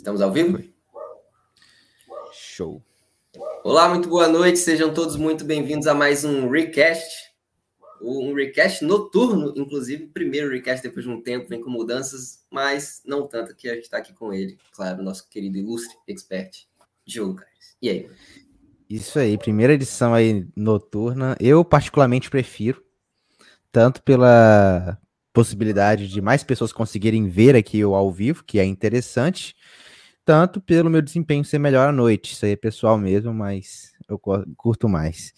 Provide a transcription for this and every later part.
Estamos ao vivo? Show. Olá, muito boa noite. Sejam todos muito bem-vindos a mais um Recast. Um recast noturno, inclusive, primeiro recast depois de um tempo, vem com mudanças, mas não tanto que a gente está aqui com ele, claro, nosso querido ilustre expert, Diogo Carlos. E aí? Isso aí, primeira edição aí noturna. Eu particularmente prefiro, tanto pela possibilidade de mais pessoas conseguirem ver aqui o ao vivo, que é interessante, tanto pelo meu desempenho ser melhor à noite. Isso aí é pessoal mesmo, mas eu curto mais.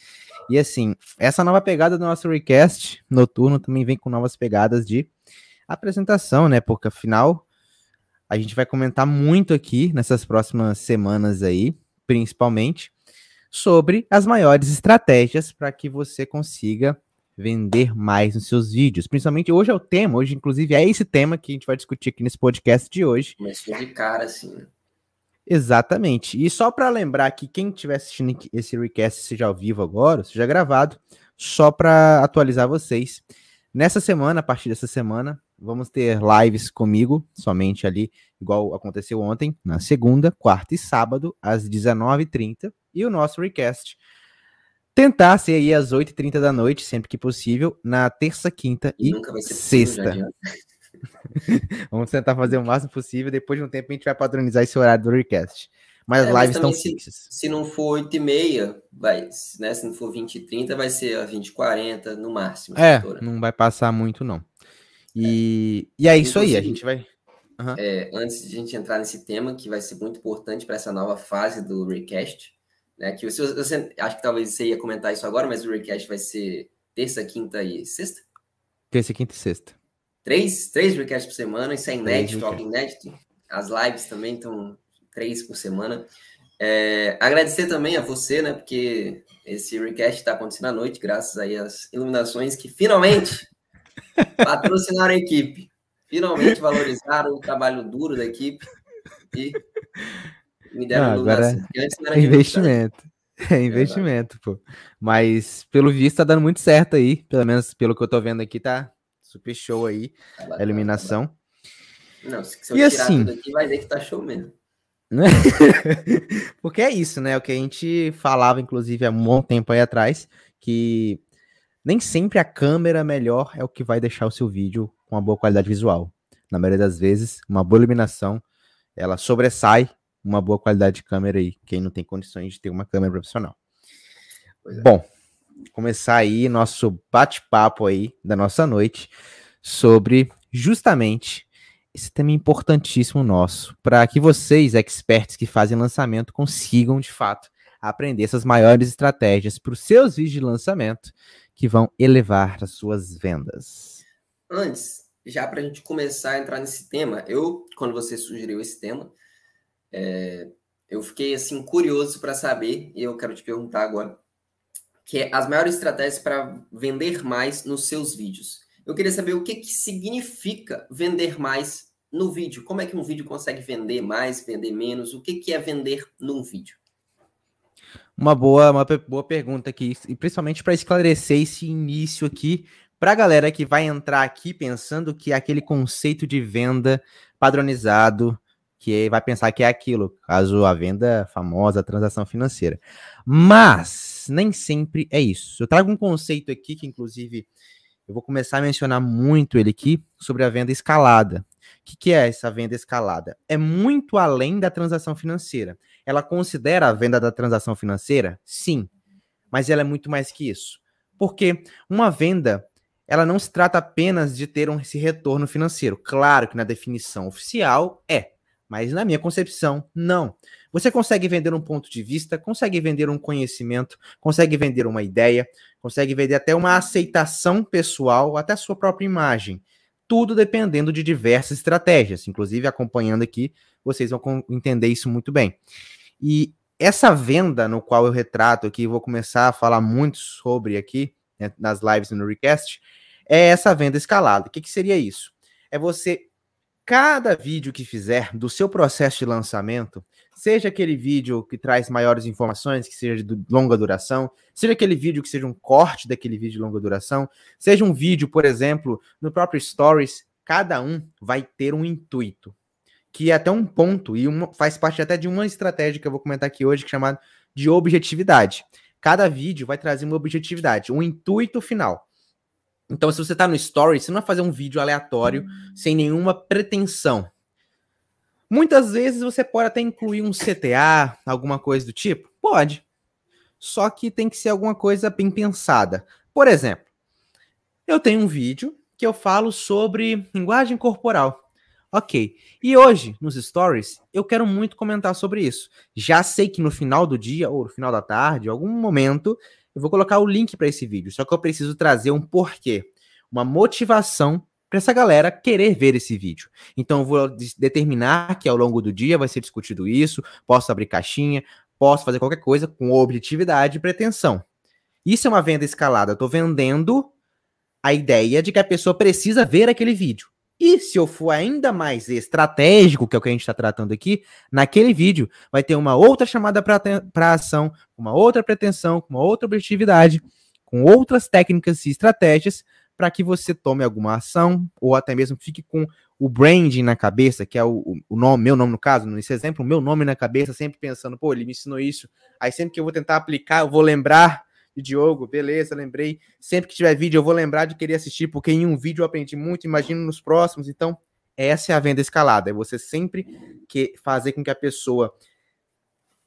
E assim, essa nova pegada do nosso recast noturno também vem com novas pegadas de apresentação, né? Porque afinal a gente vai comentar muito aqui nessas próximas semanas aí, principalmente sobre as maiores estratégias para que você consiga vender mais nos seus vídeos. Principalmente hoje é o tema, hoje inclusive é esse tema que a gente vai discutir aqui nesse podcast de hoje. Começou de cara assim, né? Exatamente. E só para lembrar que quem estiver assistindo esse recast, seja ao vivo agora, seja gravado, só para atualizar vocês. Nessa semana, a partir dessa semana, vamos ter lives comigo, somente ali, igual aconteceu ontem, na segunda, quarta e sábado, às 19h30, e o nosso recast tentar ser aí às 8h30 da noite, sempre que possível, na terça, quinta e, e sexta. Vamos tentar fazer o máximo possível. Depois de um tempo, a gente vai padronizar esse horário do recast. Mas é, as lives estão fixas. Se não for 8 e meia, vai, né? Se não for 20 e 30, vai ser a 20 e 40 no máximo. É, não vai passar muito, não. E é, e é isso aí, a gente vai. Uhum. É, antes de a gente entrar nesse tema, que vai ser muito importante para essa nova fase do Recast, né? Que você, você, acho que talvez você ia comentar isso agora, mas o Recast vai ser terça, quinta e sexta? Terça, quinta e sexta. Três, três recasts por semana, isso é inédito, algo inédito. As lives também estão três por semana. É, agradecer também a você, né? Porque esse recast está acontecendo à noite, graças aí às iluminações que finalmente patrocinaram a equipe. Finalmente valorizaram o trabalho duro da equipe e me deram ah, iluminação. É investimento. É investimento, é, pô. Mas pelo visto tá dando muito certo aí. Pelo menos pelo que eu tô vendo aqui, tá super show aí. Tá bacana, a iluminação. Tá Não, se, se eu e tirar assim, tudo aqui, vai ver que tá show mesmo. Porque é isso, né? O que a gente falava, inclusive, há um bom tempo aí atrás, que nem sempre a câmera melhor é o que vai deixar o seu vídeo com uma boa qualidade visual. Na maioria das vezes, uma boa iluminação, ela sobressai uma boa qualidade de câmera aí, quem não tem condições de ter uma câmera profissional. É. Bom, começar aí nosso bate-papo aí da nossa noite sobre justamente esse tema importantíssimo nosso, para que vocês, experts que fazem lançamento, consigam de fato aprender essas maiores estratégias para os seus vídeos de lançamento que vão elevar as suas vendas. Antes, já para a gente começar a entrar nesse tema, eu, quando você sugeriu esse tema, é, eu fiquei assim curioso para saber, e eu quero te perguntar agora, que é as maiores estratégias para vender mais nos seus vídeos. Eu queria saber o que, que significa vender mais no vídeo. Como é que um vídeo consegue vender mais, vender menos? O que, que é vender num vídeo? Uma boa, uma boa pergunta aqui, e principalmente para esclarecer esse início aqui para a galera que vai entrar aqui pensando que é aquele conceito de venda padronizado, que vai pensar que é aquilo, caso a venda famosa, a transação financeira. Mas nem sempre é isso. Eu trago um conceito aqui que, inclusive, eu vou começar a mencionar muito ele aqui sobre a venda escalada. O que, que é essa venda escalada? É muito além da transação financeira. Ela considera a venda da transação financeira? Sim, mas ela é muito mais que isso. Porque uma venda ela não se trata apenas de ter um, esse retorno financeiro. Claro que na definição oficial é, mas na minha concepção, não. Você consegue vender um ponto de vista, consegue vender um conhecimento, consegue vender uma ideia, consegue vender até uma aceitação pessoal, até a sua própria imagem. Tudo dependendo de diversas estratégias. Inclusive, acompanhando aqui, vocês vão entender isso muito bem. E essa venda no qual eu retrato aqui, vou começar a falar muito sobre aqui, né, nas lives no Recast, é essa venda escalada. O que, que seria isso? É você, cada vídeo que fizer do seu processo de lançamento, seja aquele vídeo que traz maiores informações, que seja de longa duração, seja aquele vídeo que seja um corte daquele vídeo de longa duração, seja um vídeo, por exemplo, no próprio Stories, cada um vai ter um intuito. que é até um ponto, e uma, faz parte até de uma estratégia que eu vou comentar aqui hoje, que é chamada de objetividade. Cada vídeo vai trazer uma objetividade, um intuito final. Então, se você está no story, você não vai fazer um vídeo aleatório, sem nenhuma pretensão. Muitas vezes você pode até incluir um CTA, alguma coisa do tipo. Pode. Só que tem que ser alguma coisa bem pensada. Por exemplo, eu tenho um vídeo que eu falo sobre linguagem corporal. Ok. E hoje, nos stories, eu quero muito comentar sobre isso. Já sei que no final do dia, ou no final da tarde, em algum momento, eu vou colocar o link para esse vídeo. Só que eu preciso trazer um porquê, uma motivação para essa galera querer ver esse vídeo. Então, eu vou determinar que ao longo do dia vai ser discutido isso, posso abrir caixinha, posso fazer qualquer coisa com objetividade e pretensão. Isso é uma venda escalada. Eu estou vendendo a ideia de que a pessoa precisa ver aquele vídeo. E se eu for ainda mais estratégico, que é o que a gente está tratando aqui, naquele vídeo vai ter uma outra chamada para ação, uma outra pretensão, uma outra objetividade, com outras técnicas e estratégias para que você tome alguma ação ou até mesmo fique com o branding na cabeça, que é o, o nome, meu nome no caso, nesse exemplo, o meu nome na cabeça, sempre pensando, pô, ele me ensinou isso. Aí sempre que eu vou tentar aplicar, eu vou lembrar de Diogo, beleza, lembrei. Sempre que tiver vídeo, eu vou lembrar de querer assistir, porque em um vídeo eu aprendi muito, imagino nos próximos. Então, essa é a venda escalada. É você sempre que fazer com que a pessoa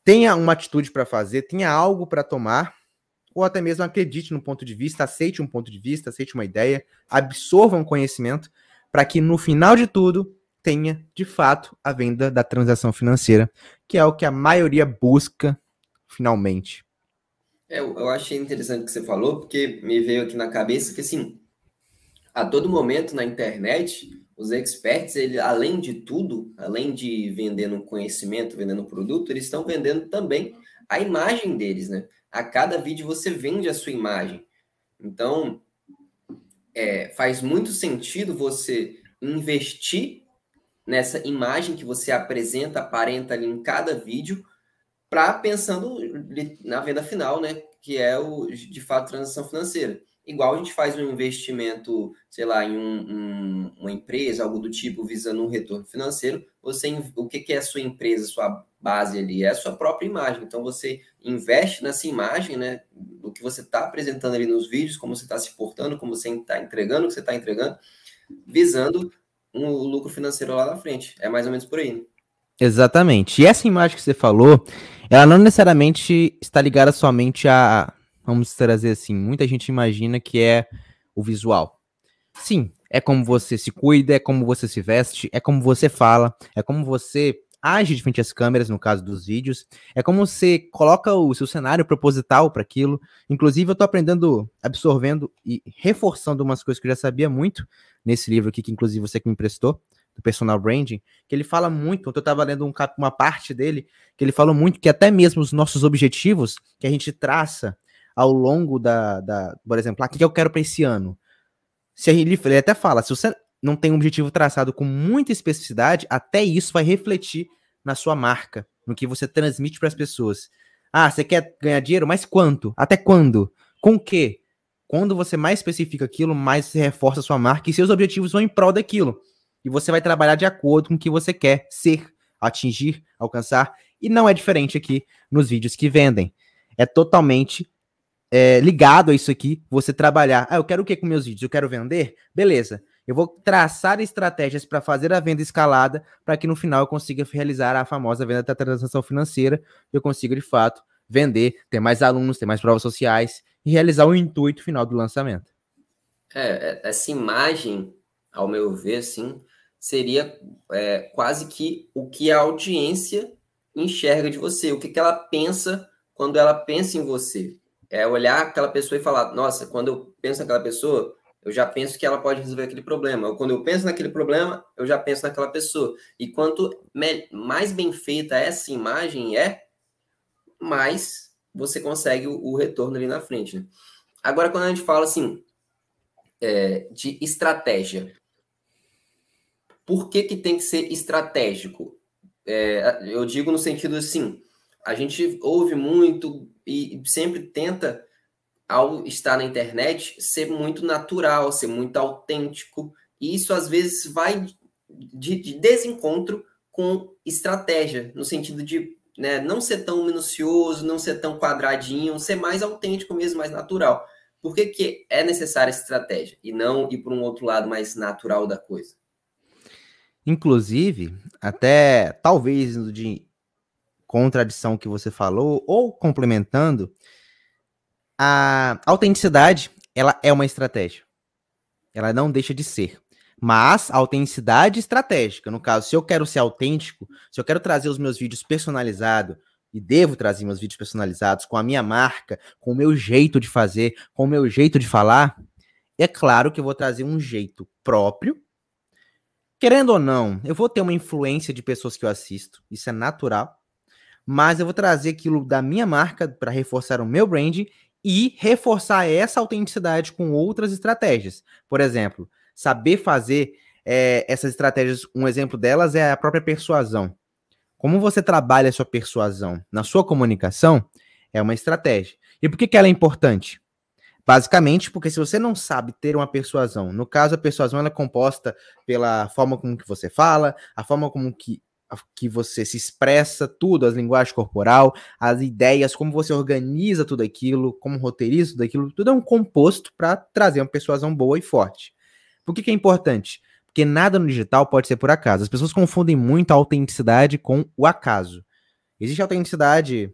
tenha uma atitude para fazer, tenha algo para tomar, ou até mesmo acredite no ponto de vista, aceite um ponto de vista, aceite uma ideia, absorva um conhecimento, para que no final de tudo tenha de fato a venda da transação financeira, que é o que a maioria busca finalmente. É, eu achei interessante o que você falou, porque me veio aqui na cabeça que, assim, a todo momento na internet, os experts, ele, além de tudo, além de vendendo conhecimento, vendendo produto, eles estão vendendo também a imagem deles, né? A cada vídeo você vende a sua imagem. Então, é, faz muito sentido você investir nessa imagem que você apresenta, aparenta ali em cada vídeo, para pensando na venda final, né? Que é o de fato transação financeira. Igual a gente faz um investimento, sei lá, em um, um, uma empresa, algo do tipo, visando um retorno financeiro, você o que, que é a sua empresa, sua base ali? É a sua própria imagem. Então você investe nessa imagem, né? Do que você está apresentando ali nos vídeos, como você está se portando, como você está entregando, o que você está entregando, visando um lucro financeiro lá na frente. É mais ou menos por aí. Né? Exatamente. E essa imagem que você falou, ela não necessariamente está ligada somente a, vamos trazer assim, muita gente imagina que é o visual. Sim, é como você se cuida, é como você se veste, é como você fala, é como você age de frente às câmeras, no caso dos vídeos, é como você coloca o seu cenário proposital para aquilo. Inclusive, eu estou aprendendo, absorvendo e reforçando umas coisas que eu já sabia muito nesse livro aqui, que inclusive você que me emprestou, do personal branding, que ele fala muito, eu estava lendo um, uma parte dele, que ele falou muito que até mesmo os nossos objetivos que a gente traça ao longo da, da por exemplo, ah, o que eu quero para esse ano? Se ele, ele até fala, se você não tem um objetivo traçado com muita especificidade, até isso vai refletir na sua marca, no que você transmite para as pessoas. Ah, você quer ganhar dinheiro? Mas quanto? Até quando? Com o quê? Quando você mais especifica aquilo, mais se reforça a sua marca e seus objetivos vão em prol daquilo e você vai trabalhar de acordo com o que você quer ser, atingir, alcançar. E não é diferente aqui nos vídeos que vendem. É totalmente é, ligado a isso aqui, você trabalhar. Ah, eu quero o que com meus vídeos? Eu quero vender? Beleza. Eu vou traçar estratégias para fazer a venda escalada para que no final eu consiga realizar a famosa venda da transação financeira. Eu consiga de fato vender, ter mais alunos, ter mais provas sociais e realizar o intuito final do lançamento. É, é essa imagem, ao meu ver, assim, seria é, quase que o que a audiência enxerga de você, o que, que ela pensa quando ela pensa em você. É olhar aquela pessoa e falar: nossa, quando eu penso naquela pessoa, eu já penso que ela pode resolver aquele problema. Ou quando eu penso naquele problema, eu já penso naquela pessoa. E quanto mais bem feita essa imagem é, mais você consegue o, retorno ali na frente. Né? Agora, quando a gente fala assim é, de estratégia, por que, que tem que ser estratégico? É, eu digo no sentido assim, a gente ouve muito e sempre tenta, ao estar na internet, ser muito natural, ser muito autêntico, e isso às vezes vai de, de desencontro com estratégia, no sentido de né, não ser tão minucioso, não ser tão quadradinho, ser mais autêntico mesmo, mais natural. Por que, que é necessária estratégia e não ir para um outro lado mais natural da coisa? Inclusive, até talvez de contradição que você falou, ou complementando, a autenticidade ela é uma estratégia. Ela não deixa de ser. Mas a autenticidade estratégica, no caso, se eu quero ser autêntico, se eu quero trazer os meus vídeos personalizados, e devo trazer meus vídeos personalizados com a minha marca, com o meu jeito de fazer, com o meu jeito de falar, é claro que eu vou trazer um jeito próprio. Querendo ou não, eu vou ter uma influência de pessoas que eu assisto, isso é natural, mas eu vou trazer aquilo da minha marca para reforçar o meu brand e reforçar essa autenticidade com outras estratégias. Por exemplo, saber fazer é, essas estratégias, um exemplo delas é a própria persuasão. Como você trabalha a sua persuasão na sua comunicação é uma estratégia. E por que, que ela é importante? Basicamente, porque se você não sabe ter uma persuasão, no caso a persuasão ela é composta pela forma como que você fala, a forma como que, que você se expressa, tudo, as linguagens corporal, as ideias, como você organiza tudo aquilo, como roteiriza tudo aquilo, tudo é um composto para trazer uma persuasão boa e forte. Por que, que é importante? Porque nada no digital pode ser por acaso. As pessoas confundem muito a autenticidade com o acaso. Existe autenticidade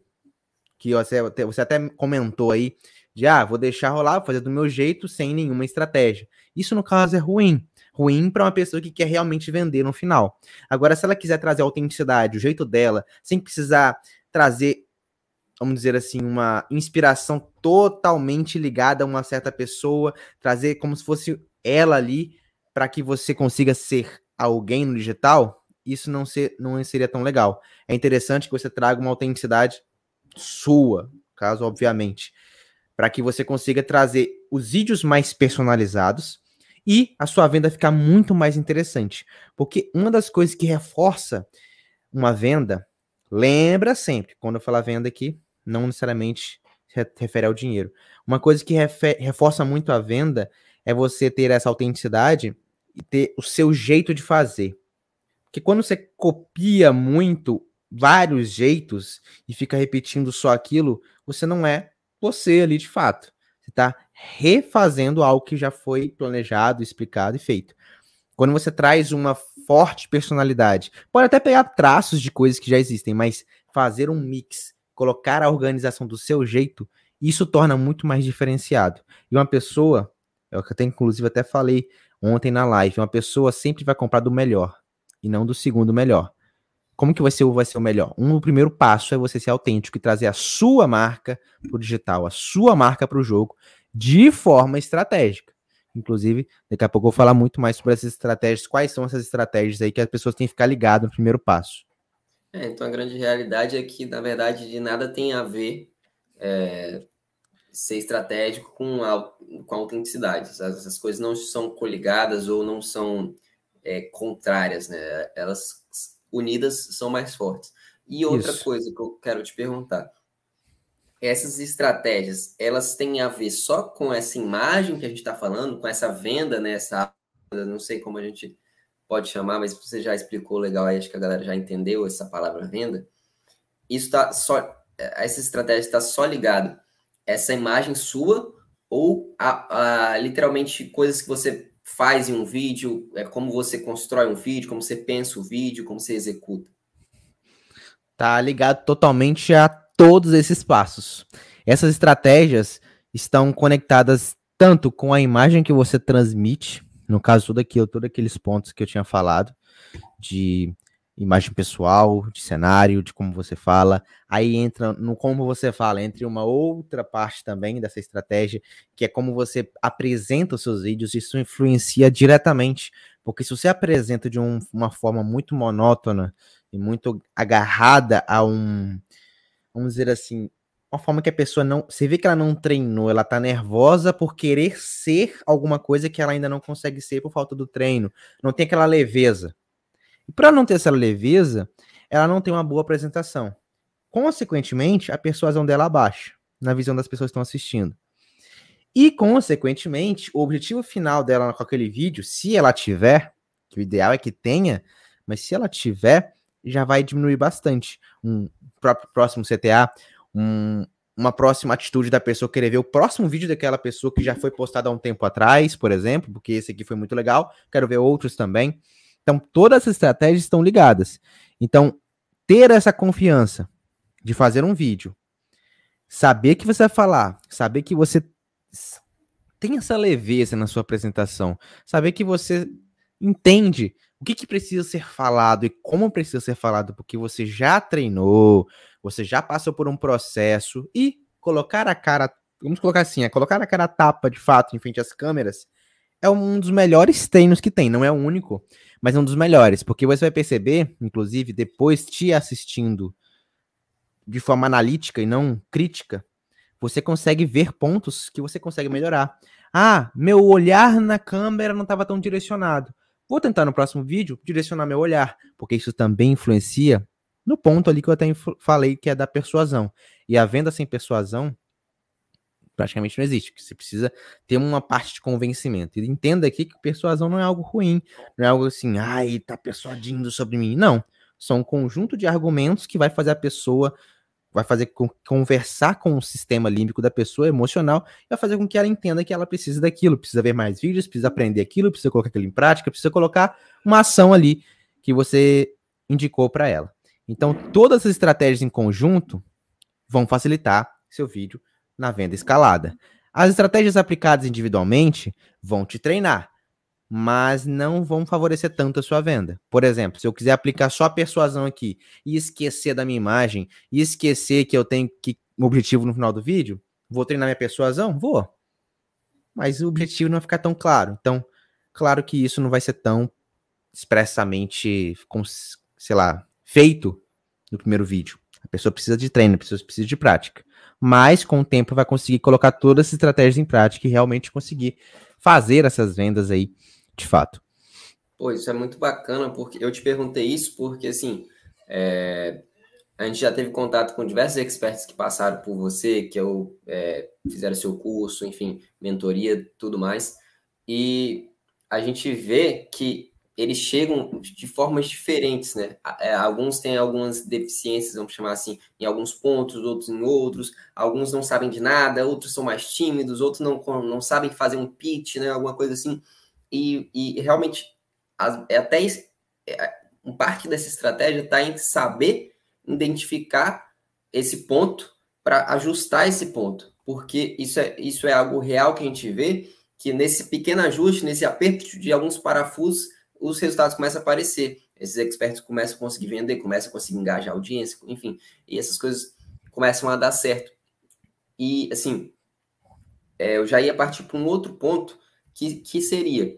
que você, você até comentou aí, de ah, vou deixar rolar, vou fazer do meu jeito, sem nenhuma estratégia. Isso, no caso, é ruim. Ruim para uma pessoa que quer realmente vender no final. Agora, se ela quiser trazer a autenticidade, o jeito dela, sem precisar trazer, vamos dizer assim, uma inspiração totalmente ligada a uma certa pessoa, trazer como se fosse ela ali para que você consiga ser alguém no digital, isso não, ser, não seria tão legal. É interessante que você traga uma autenticidade sua, caso obviamente, para que você consiga trazer os vídeos mais personalizados e a sua venda ficar muito mais interessante. Porque uma das coisas que reforça uma venda, lembra sempre, quando eu falar venda aqui, não necessariamente se refere ao dinheiro. Uma coisa que reforça muito a venda é você ter essa autenticidade e ter o seu jeito de fazer. Porque quando você copia muito vários jeitos e fica repetindo só aquilo, você não é você ali de fato. Você está refazendo algo que já foi planejado, explicado e feito. Quando você traz uma forte personalidade, pode até pegar traços de coisas que já existem, mas fazer um mix, colocar a organização do seu jeito, isso torna muito mais diferenciado. E uma pessoa é o que eu até, inclusive, até falei ontem na live. Uma pessoa sempre vai comprar do melhor e não do segundo melhor. Como que vai ser, vai ser o melhor? Um, o primeiro passo é você ser autêntico e trazer a sua marca para o digital, a sua marca para o jogo, de forma estratégica. Inclusive, daqui a pouco eu vou falar muito mais sobre essas estratégias, quais são essas estratégias aí que as pessoas têm que ficar ligadas no primeiro passo. É, então a grande realidade é que, na verdade, de nada tem a ver é, ser estratégico com, a, com autenticidade. Essas coisas não são coligadas ou não são é, contrárias, né? Elas unidas são mais fortes. E outra Isso. coisa que eu quero te perguntar. Essas estratégias, elas têm a ver só com essa imagem que a gente está falando, com essa venda, né? Essa, não sei como a gente pode chamar, mas você já explicou legal aí, acho que a galera já entendeu essa palavra venda. Isso está só, essa estratégia está só ligado essa imagem sua ou a, a, literalmente coisas que você faz em um vídeo, é como você constrói um vídeo, como você pensa o vídeo, como você executa? Tá ligado totalmente a todos esses passos. Essas estratégias estão conectadas tanto com a imagem que você transmite, no caso tudo aquilo, todos aqueles pontos que eu tinha falado, de imagem pessoal, de cenário, de como você fala. Aí entra no como você fala, entre uma outra parte também dessa estratégia, que é como você apresenta os seus vídeos. Isso influencia diretamente, porque se você apresenta de um, uma forma muito monótona e muito agarrada a um, vamos dizer assim, uma forma que a pessoa não. Você vê que ela não treinou, ela tá nervosa por querer ser alguma coisa que ela ainda não consegue ser por falta do treino. Não tem aquela leveza. E para não ter essa leveza, ela não tem uma boa apresentação. Consequentemente, a persuasão dela abaixa na visão das pessoas que estão assistindo. E, consequentemente, o objetivo final dela com aquele vídeo, se ela tiver, que o ideal é que tenha, mas se ela tiver, já vai diminuir bastante. Um próprio próximo CTA, um, uma próxima atitude da pessoa querer ver o próximo vídeo daquela pessoa que já foi postado há um tempo atrás, por exemplo, porque esse aqui foi muito legal, quero ver outros também. Então, todas as estratégias estão ligadas. Então, ter essa confiança de fazer um vídeo, saber que você vai falar, saber que você tem essa leveza na sua apresentação, saber que você entende o que, que precisa ser falado e como precisa ser falado, porque você já treinou, você já passou por um processo e colocar a cara, vamos colocar assim, é colocar a cara tapa de fato em frente às câmeras é um dos melhores treinos que tem, não é o único, mas é um dos melhores, porque você vai perceber, inclusive, depois te assistindo de forma analítica e não crítica, você consegue ver pontos que você consegue melhorar. Ah, meu olhar na câmera não estava tão direcionado. Vou tentar no próximo vídeo direcionar meu olhar, porque isso também influencia no ponto ali que eu até falei, que é da persuasão. E a venda sem persuasão praticamente não existe. Você precisa ter uma parte de convencimento. E entenda aqui que persuasão não é algo ruim, não é algo assim, ai, tá persuadindo sobre mim. Não. São um conjunto de argumentos que vai fazer a pessoa, vai fazer conversar com o sistema límbico da pessoa emocional e vai fazer com que ela entenda que ela precisa daquilo, precisa ver mais vídeos, precisa aprender aquilo, precisa colocar aquilo em prática, precisa colocar uma ação ali que você indicou para ela. Então, todas as estratégias em conjunto vão facilitar seu vídeo na venda escalada. As estratégias aplicadas individualmente vão te treinar, mas não vão favorecer tanto a sua venda. Por exemplo, se eu quiser aplicar só a persuasão aqui e esquecer da minha imagem e esquecer que eu tenho que o objetivo no final do vídeo, vou treinar minha persuasão? Vou. Mas o objetivo não vai ficar tão claro. Então, claro que isso não vai ser tão expressamente, sei lá, feito no primeiro vídeo. A pessoa precisa de treino, a pessoa precisa de prática mas com o tempo vai conseguir colocar todas as estratégias em prática e realmente conseguir fazer essas vendas aí de fato. Pô, isso é muito bacana, porque eu te perguntei isso porque assim é, a gente já teve contato com diversos experts que passaram por você, que eu é, fizeram seu curso, enfim, mentoria, tudo mais, e a gente vê que eles chegam de formas diferentes, né? É, alguns têm algumas deficiências, vamos chamar assim, em alguns pontos, outros em outros. Alguns não sabem de nada, outros são mais tímidos, outros não, não sabem fazer um pitch, né? Alguma coisa assim. E, e realmente, é até é, um parte dessa estratégia está em saber identificar esse ponto para ajustar esse ponto, porque isso é, isso é algo real que a gente vê que nesse pequeno ajuste, nesse aperto de alguns parafusos, os resultados começam a aparecer. Esses experts começam a conseguir vender, começam a conseguir engajar a audiência, enfim, e essas coisas começam a dar certo. E, assim, é, eu já ia partir para um outro ponto, que, que seria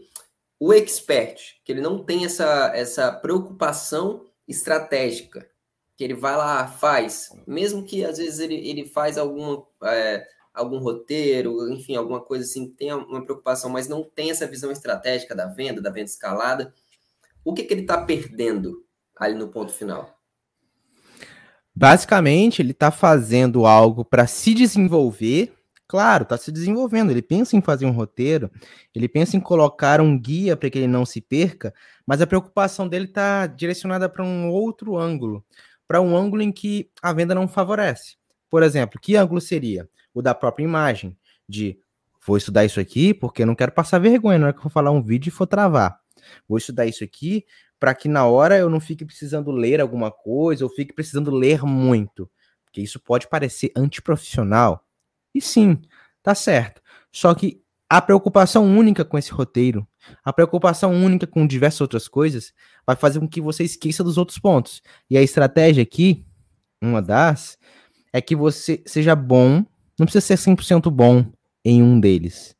o expert, que ele não tem essa, essa preocupação estratégica, que ele vai lá, faz, mesmo que às vezes ele, ele faz alguma, é, algum roteiro, enfim, alguma coisa assim, tem uma preocupação, mas não tem essa visão estratégica da venda, da venda escalada, o que, que ele está perdendo ali no ponto final? Basicamente, ele está fazendo algo para se desenvolver. Claro, está se desenvolvendo. Ele pensa em fazer um roteiro, ele pensa em colocar um guia para que ele não se perca, mas a preocupação dele está direcionada para um outro ângulo, para um ângulo em que a venda não favorece. Por exemplo, que ângulo seria? O da própria imagem, de vou estudar isso aqui porque eu não quero passar vergonha, não é que eu vou falar um vídeo e for travar. Vou estudar isso aqui para que na hora eu não fique precisando ler alguma coisa ou fique precisando ler muito, porque isso pode parecer antiprofissional. E sim, tá certo. Só que a preocupação única com esse roteiro, a preocupação única com diversas outras coisas, vai fazer com que você esqueça dos outros pontos. E a estratégia aqui, uma das, é que você seja bom não precisa ser 100% bom em um deles.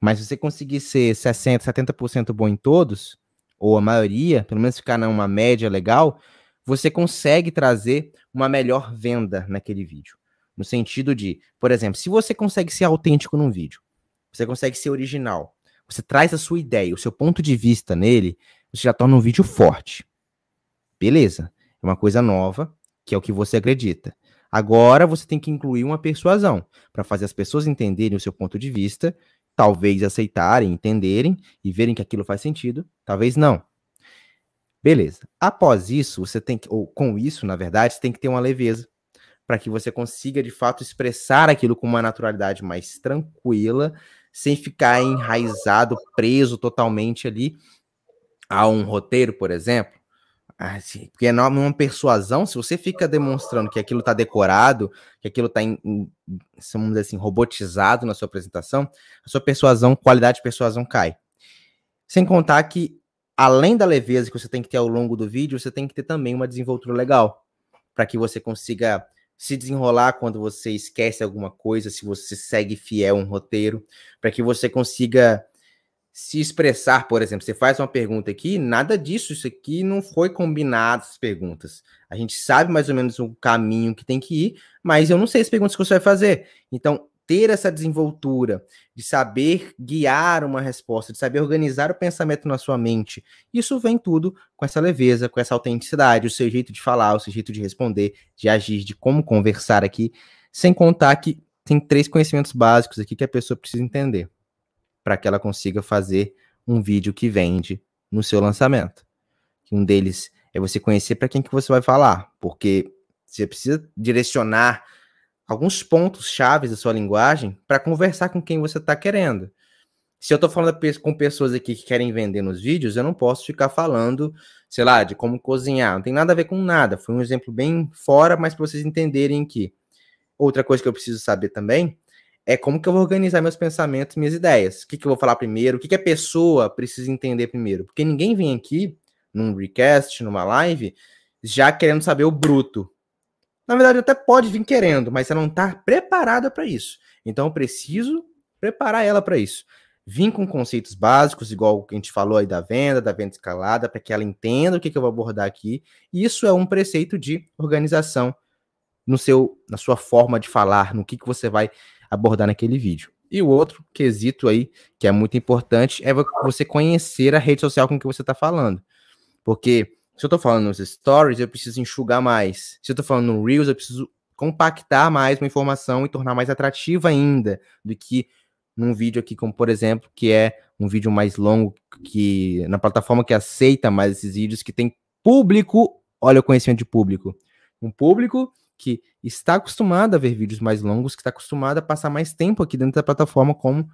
Mas se você conseguir ser 60%, 70% bom em todos, ou a maioria, pelo menos ficar numa média legal, você consegue trazer uma melhor venda naquele vídeo. No sentido de, por exemplo, se você consegue ser autêntico num vídeo, você consegue ser original, você traz a sua ideia, o seu ponto de vista nele, você já torna um vídeo forte. Beleza. É uma coisa nova, que é o que você acredita. Agora você tem que incluir uma persuasão para fazer as pessoas entenderem o seu ponto de vista, talvez aceitarem, entenderem e verem que aquilo faz sentido, talvez não. Beleza. Após isso, você tem que, ou com isso, na verdade, você tem que ter uma leveza para que você consiga de fato expressar aquilo com uma naturalidade mais tranquila, sem ficar enraizado, preso totalmente ali a um roteiro, por exemplo. Assim, porque é numa persuasão, se você fica demonstrando que aquilo está decorado, que aquilo está, vamos dizer assim, robotizado na sua apresentação, a sua persuasão, qualidade de persuasão cai. Sem contar que, além da leveza que você tem que ter ao longo do vídeo, você tem que ter também uma desenvoltura legal, para que você consiga se desenrolar quando você esquece alguma coisa, se você segue fiel um roteiro, para que você consiga se expressar, por exemplo, você faz uma pergunta aqui, nada disso, isso aqui não foi combinado, as perguntas. A gente sabe mais ou menos o caminho que tem que ir, mas eu não sei as perguntas que você vai fazer. Então, ter essa desenvoltura de saber guiar uma resposta, de saber organizar o pensamento na sua mente, isso vem tudo com essa leveza, com essa autenticidade, o seu jeito de falar, o seu jeito de responder, de agir, de como conversar aqui, sem contar que tem três conhecimentos básicos aqui que a pessoa precisa entender para que ela consiga fazer um vídeo que vende no seu lançamento. Um deles é você conhecer para quem que você vai falar, porque você precisa direcionar alguns pontos chaves da sua linguagem para conversar com quem você está querendo. Se eu estou falando com pessoas aqui que querem vender nos vídeos, eu não posso ficar falando, sei lá, de como cozinhar. Não tem nada a ver com nada. Foi um exemplo bem fora, mas para vocês entenderem que. Outra coisa que eu preciso saber também é como que eu vou organizar meus pensamentos, minhas ideias. O que, que eu vou falar primeiro? O que, que a pessoa precisa entender primeiro? Porque ninguém vem aqui num recast, numa live, já querendo saber o bruto. Na verdade, até pode vir querendo, mas você não está preparada para isso. Então, eu preciso preparar ela para isso. Vim com conceitos básicos, igual o que a gente falou aí da venda, da venda escalada, para que ela entenda o que, que eu vou abordar aqui. Isso é um preceito de organização no seu, na sua forma de falar, no que, que você vai abordar naquele vídeo. E o outro quesito aí, que é muito importante, é você conhecer a rede social com que você está falando. Porque se eu estou falando nos stories, eu preciso enxugar mais. Se eu estou falando no Reels, eu preciso compactar mais uma informação e tornar mais atrativa ainda do que num vídeo aqui, como por exemplo, que é um vídeo mais longo, que na plataforma que aceita mais esses vídeos, que tem público, olha o conhecimento de público. Um público que está acostumado a ver vídeos mais longos, que está acostumado a passar mais tempo aqui dentro da plataforma como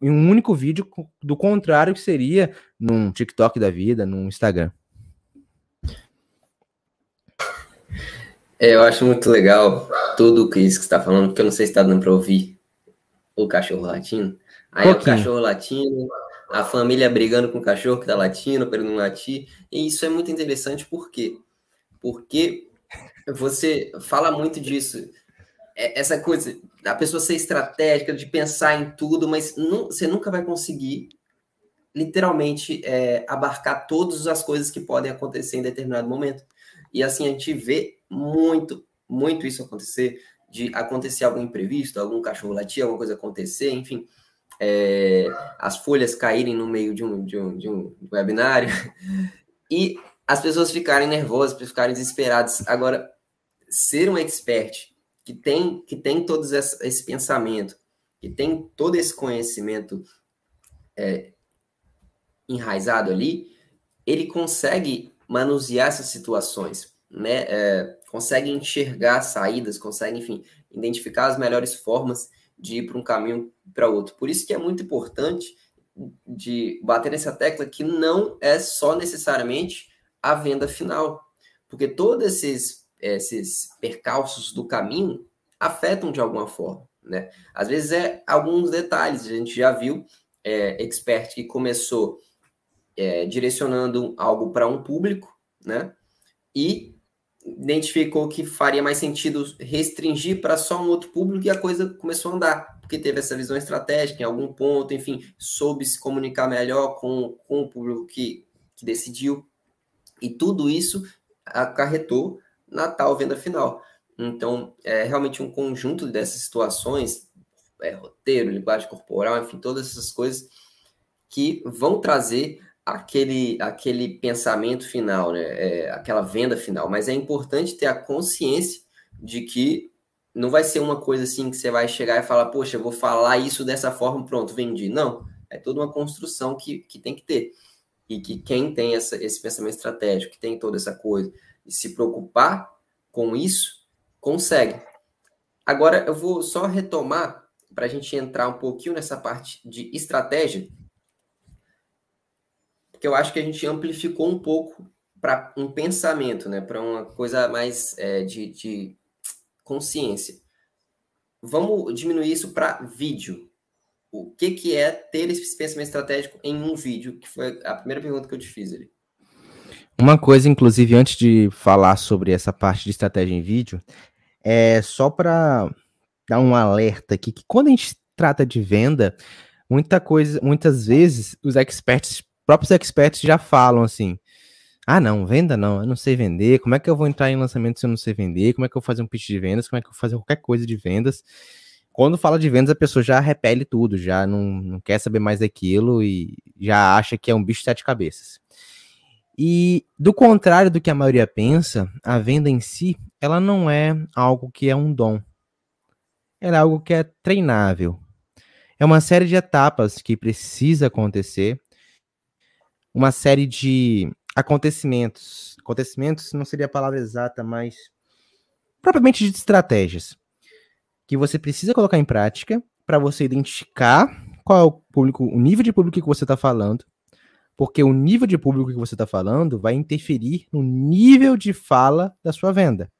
em um único vídeo, do contrário que seria num TikTok da vida, num Instagram. É, eu acho muito legal tudo que isso que está falando, porque eu não sei se está dando para ouvir o cachorro latino. Aí é o cachorro latino, a família brigando com o cachorro que está latino para ele não latir. E isso é muito interessante, por quê? Porque você fala muito disso. É, essa coisa da pessoa ser estratégica, de pensar em tudo, mas não, você nunca vai conseguir literalmente é, abarcar todas as coisas que podem acontecer em determinado momento. E assim a gente vê muito, muito isso acontecer, de acontecer algum imprevisto, algum cachorro latir, alguma coisa acontecer, enfim, é, as folhas caírem no meio de um, de um, de um webinário e as pessoas ficarem nervosas, ficarem desesperadas. Agora, ser um expert que tem que tem todo esse pensamento, que tem todo esse conhecimento é, enraizado ali, ele consegue manusear essas situações, né? É, consegue enxergar saídas, consegue, enfim, identificar as melhores formas de ir para um caminho para outro. Por isso que é muito importante de bater nessa tecla que não é só necessariamente a venda final, porque todos esses esses percalços do caminho afetam de alguma forma, né? Às vezes é alguns detalhes, a gente já viu é, expert que começou é, direcionando algo para um público, né? E identificou que faria mais sentido restringir para só um outro público e a coisa começou a andar, porque teve essa visão estratégica em algum ponto, enfim, soube se comunicar melhor com, com o público que, que decidiu. E tudo isso acarretou na tal venda final. Então, é realmente um conjunto dessas situações, é, roteiro, linguagem corporal, enfim, todas essas coisas que vão trazer aquele, aquele pensamento final, né? É, aquela venda final. Mas é importante ter a consciência de que não vai ser uma coisa assim que você vai chegar e falar, poxa, eu vou falar isso dessa forma, pronto, vendi. Não, é toda uma construção que, que tem que ter. e que quem tem essa, esse pensamento estratégico, que tem toda essa coisa, e se preocupar com isso, consegue. Agora, eu vou só retomar para a gente entrar um pouquinho nessa parte de estratégia, porque eu acho que a gente amplificou um pouco para um pensamento, né? para uma coisa mais é, de, de consciência. Vamos diminuir isso para vídeo. O que, que é ter esse pensamento estratégico em um vídeo? Que foi a primeira pergunta que eu te fiz ali. Uma coisa, inclusive, antes de falar sobre essa parte de estratégia em vídeo, é só para dar um alerta aqui que quando a gente trata de venda, muita coisa, muitas vezes os experts, próprios experts já falam assim: "Ah, não, venda não, eu não sei vender. Como é que eu vou entrar em lançamento se eu não sei vender? Como é que eu vou fazer um pitch de vendas? Como é que eu vou fazer qualquer coisa de vendas?" Quando fala de vendas, a pessoa já repele tudo, já não, não quer saber mais daquilo e já acha que é um bicho de sete cabeças. E do contrário do que a maioria pensa, a venda em si, ela não é algo que é um dom. Ela é algo que é treinável. É uma série de etapas que precisa acontecer, uma série de acontecimentos. Acontecimentos não seria a palavra exata, mas propriamente de estratégias que você precisa colocar em prática para você identificar qual é o público, o nível de público que você está falando, porque o nível de público que você está falando vai interferir no nível de fala da sua venda.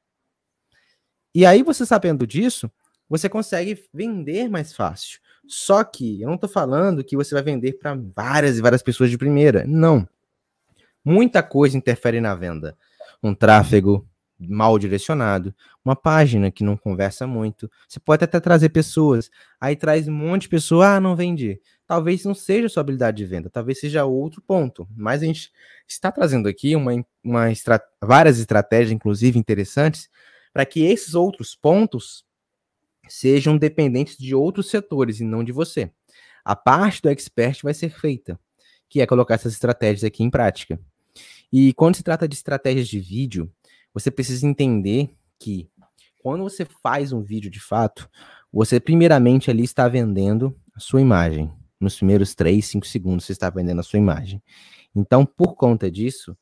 E aí, você sabendo disso, você consegue vender mais fácil. Só que eu não estou falando que você vai vender para várias e várias pessoas de primeira. Não. Muita coisa interfere na venda. Um tráfego mal direcionado, uma página que não conversa muito. Você pode até trazer pessoas, aí traz um monte de pessoa, ah, não vendi talvez não seja sua habilidade de venda, talvez seja outro ponto. Mas a gente está trazendo aqui uma, uma estra várias estratégias, inclusive interessantes, para que esses outros pontos sejam dependentes de outros setores e não de você. A parte do expert vai ser feita, que é colocar essas estratégias aqui em prática. E quando se trata de estratégias de vídeo, você precisa entender que quando você faz um vídeo de fato, você primeiramente ali está vendendo a sua imagem nos primeiros 3, 5 segundos você está vendendo a sua imagem. Então, por conta disso,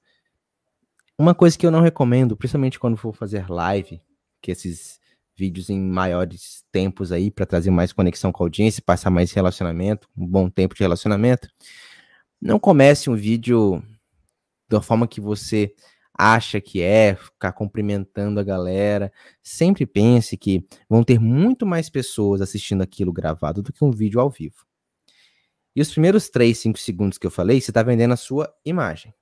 uma coisa que eu não recomendo, principalmente quando for fazer live, que esses vídeos em maiores tempos aí para trazer mais conexão com a audiência, passar mais relacionamento, um bom tempo de relacionamento, não comece um vídeo da forma que você acha que é, ficar cumprimentando a galera. Sempre pense que vão ter muito mais pessoas assistindo aquilo gravado do que um vídeo ao vivo. E os primeiros 3, 5 segundos que eu falei, você está vendendo a sua imagem.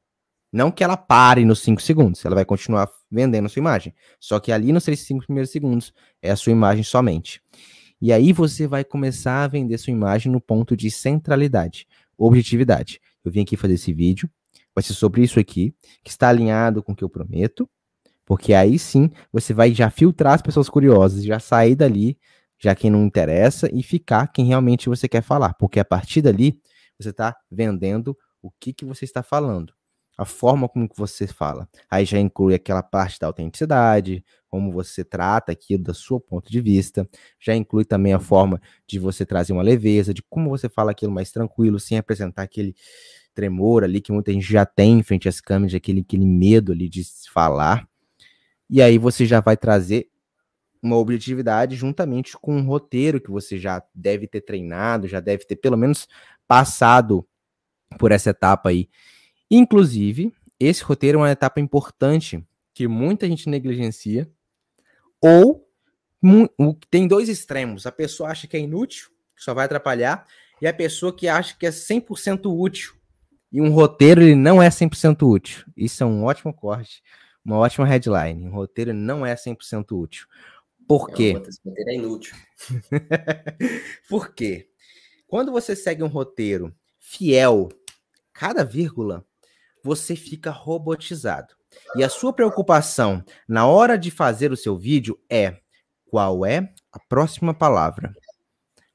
Não que ela pare nos 5 segundos, ela vai continuar vendendo a sua imagem. Só que ali nos 3, 5 primeiros segundos é a sua imagem somente. E aí você vai começar a vender sua imagem no ponto de centralidade, objetividade. Eu vim aqui fazer esse vídeo, vai ser sobre isso aqui, que está alinhado com o que eu prometo, porque aí sim você vai já filtrar as pessoas curiosas, já sair dali já quem não interessa, e ficar quem realmente você quer falar, porque a partir dali você está vendendo o que, que você está falando, a forma como que você fala. Aí já inclui aquela parte da autenticidade, como você trata aquilo do seu ponto de vista, já inclui também a forma de você trazer uma leveza, de como você fala aquilo mais tranquilo, sem apresentar aquele tremor ali que muita gente já tem em frente às câmeras, aquele, aquele medo ali de falar. E aí você já vai trazer uma objetividade juntamente com um roteiro que você já deve ter treinado, já deve ter pelo menos passado por essa etapa aí. Inclusive, esse roteiro é uma etapa importante que muita gente negligencia ou tem dois extremos. A pessoa acha que é inútil, que só vai atrapalhar, e a pessoa que acha que é 100% útil. E um roteiro ele não é 100% útil. Isso é um ótimo corte, uma ótima headline. Um roteiro não é 100% útil. Por quê? roteiro é inútil. Por quê? Quando você segue um roteiro fiel, cada vírgula, você fica robotizado. E a sua preocupação na hora de fazer o seu vídeo é qual é a próxima palavra?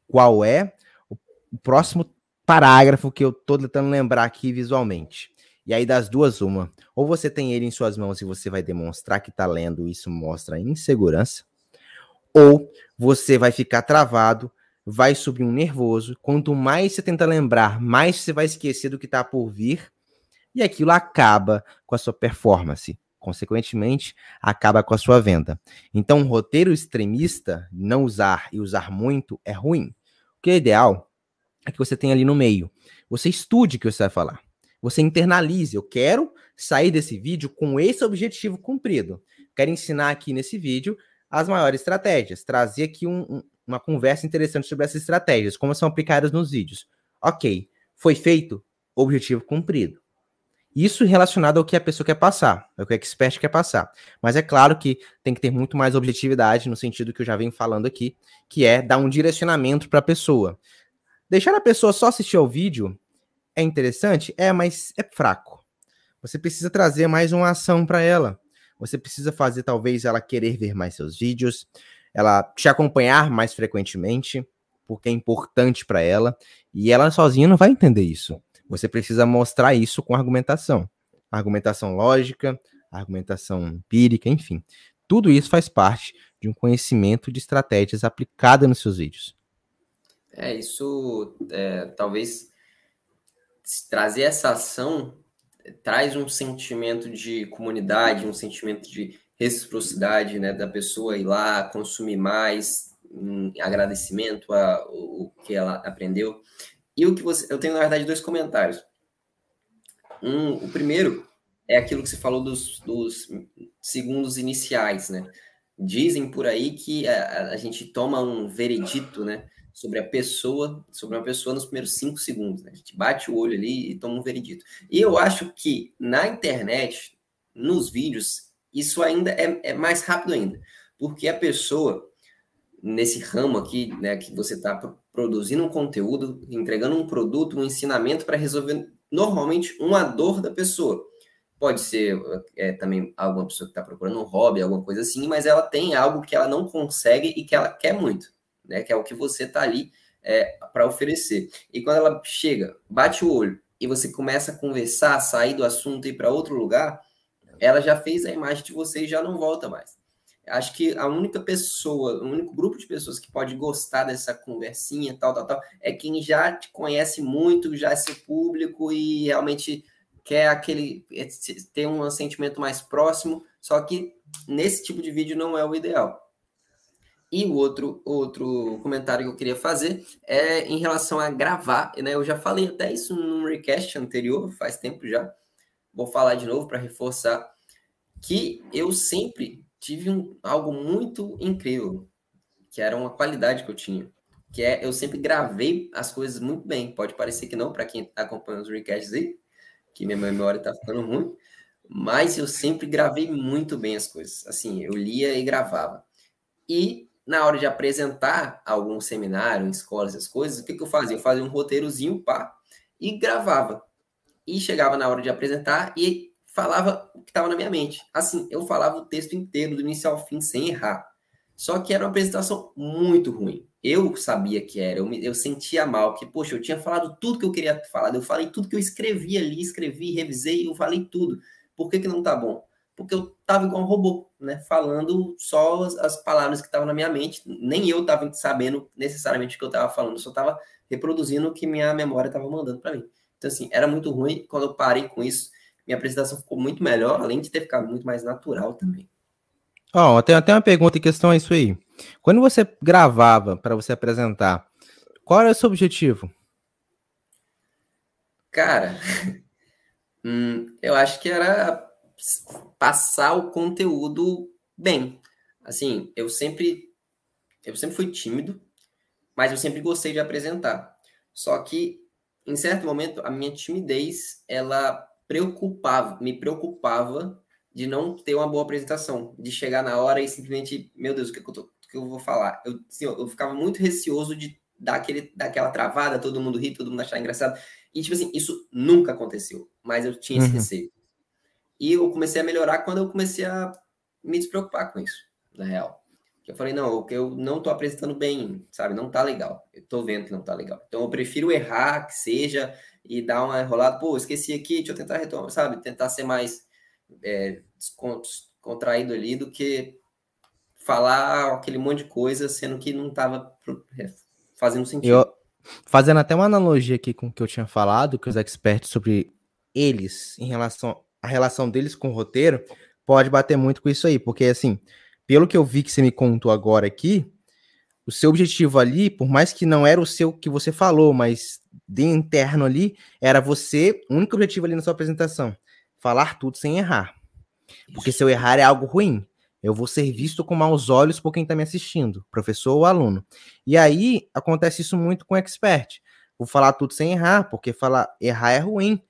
Qual é o próximo parágrafo que eu estou tentando lembrar aqui visualmente? E aí, das duas, uma. Ou você tem ele em suas mãos e você vai demonstrar que está lendo, isso mostra insegurança ou você vai ficar travado, vai subir um nervoso. Quanto mais você tenta lembrar, mais você vai esquecer do que está por vir. e aquilo acaba com a sua performance. Consequentemente, acaba com a sua venda. Então, um roteiro extremista, não usar e usar muito, é ruim. O que é ideal é que você tenha ali no meio. Você estude o que você vai falar. Você internalize. Eu quero sair desse vídeo com esse objetivo cumprido. Quero ensinar aqui nesse vídeo as maiores estratégias. Trazer aqui um, um, uma conversa interessante sobre essas estratégias, como são aplicadas nos vídeos. Ok, foi feito, objetivo cumprido. Isso relacionado ao que a pessoa quer passar, é o que o expert quer passar. Mas é claro que tem que ter muito mais objetividade no sentido que eu já venho falando aqui, que é dar um direcionamento para a pessoa. Deixar a pessoa só assistir ao vídeo é interessante, é, mas é fraco. Você precisa trazer mais uma ação para ela. Você precisa fazer talvez ela querer ver mais seus vídeos, ela te acompanhar mais frequentemente, porque é importante para ela, e ela sozinha não vai entender isso. Você precisa mostrar isso com argumentação. Argumentação lógica, argumentação empírica, enfim. Tudo isso faz parte de um conhecimento de estratégias aplicada nos seus vídeos. É, isso é, talvez trazer essa ação traz um sentimento de comunidade, um sentimento de reciprocidade, né, da pessoa ir lá consumir mais, em agradecimento a o que ela aprendeu. E o que você, eu tenho na verdade dois comentários. Um, o primeiro é aquilo que você falou dos, dos segundos iniciais, né? Dizem por aí que a, a gente toma um veredito, né? Sobre a pessoa, sobre uma pessoa nos primeiros cinco segundos. Né? A gente bate o olho ali e toma um veredito. E eu acho que na internet, nos vídeos, isso ainda é, é mais rápido ainda, porque a pessoa nesse ramo aqui, né, que você está produzindo um conteúdo, entregando um produto, um ensinamento para resolver normalmente uma dor da pessoa. Pode ser é, também alguma pessoa que está procurando um hobby, alguma coisa assim, mas ela tem algo que ela não consegue e que ela quer muito né? Que é o que você está ali é, para oferecer. E quando ela chega, bate o olho e você começa a conversar, sair do assunto e ir para outro lugar, ela já fez a imagem de você e já não volta mais. Acho que a única pessoa, o único grupo de pessoas que pode gostar dessa conversinha, tal, tal, tal, é quem já te conhece muito, já é seu público e realmente quer aquele ter um sentimento mais próximo. Só que nesse tipo de vídeo não é o ideal. E o outro, outro comentário que eu queria fazer é em relação a gravar, né? Eu já falei até isso num recast anterior, faz tempo já. Vou falar de novo para reforçar que eu sempre tive um, algo muito incrível, que era uma qualidade que eu tinha, que é eu sempre gravei as coisas muito bem. Pode parecer que não para quem está acompanhando os recasts aí, que minha memória está ficando ruim, mas eu sempre gravei muito bem as coisas. Assim, eu lia e gravava. E na hora de apresentar algum seminário, em escolas, essas coisas, o que, que eu fazia? Eu fazia um roteirozinho, pá, e gravava. E chegava na hora de apresentar e falava o que estava na minha mente. Assim, eu falava o texto inteiro, do início ao fim, sem errar. Só que era uma apresentação muito ruim. Eu sabia que era, eu, me, eu sentia mal, que, poxa, eu tinha falado tudo que eu queria falar, eu falei tudo que eu escrevi ali, escrevi, revisei, eu falei tudo. Por que, que não tá bom? Porque eu estava igual um robô, né? Falando só as, as palavras que estavam na minha mente. Nem eu estava sabendo necessariamente o que eu estava falando, eu só estava reproduzindo o que minha memória estava mandando para mim. Então, assim, era muito ruim. Quando eu parei com isso, minha apresentação ficou muito melhor, além de ter ficado muito mais natural também. Ó, oh, tem até uma pergunta em questão a isso aí. Quando você gravava para você apresentar, qual era o seu objetivo? Cara, hum, eu acho que era passar o conteúdo bem. Assim, eu sempre eu sempre fui tímido, mas eu sempre gostei de apresentar. Só que em certo momento a minha timidez, ela preocupava, me preocupava de não ter uma boa apresentação, de chegar na hora e simplesmente, meu Deus, o que, é que, eu, tô, que eu vou falar? Eu, assim, eu, ficava muito receoso de dar aquele, daquela travada, todo mundo rir, todo mundo achar engraçado. E, tipo assim, isso nunca aconteceu, mas eu tinha esse uhum. receio. E eu comecei a melhorar quando eu comecei a me despreocupar com isso, na real. Eu falei, não, eu não tô apresentando bem, sabe? Não tá legal. Eu tô vendo que não tá legal. Então eu prefiro errar, que seja, e dar uma enrolada. Pô, esqueci aqui, deixa eu tentar retomar, sabe? Tentar ser mais é, contraído ali do que falar aquele monte de coisa, sendo que não tava é, fazendo sentido. Eu, fazendo até uma analogia aqui com o que eu tinha falado, que os experts sobre eles, em relação à relação deles com o roteiro, pode bater muito com isso aí, porque assim, pelo que eu vi que você me contou agora aqui, o seu objetivo ali, por mais que não era o seu que você falou, mas de interno ali, era você, o único objetivo ali na sua apresentação, falar tudo sem errar. Porque se eu errar é algo ruim. Eu vou ser visto com maus olhos por quem está me assistindo, professor ou aluno. E aí acontece isso muito com expert. Vou falar tudo sem errar, porque falar errar é ruim.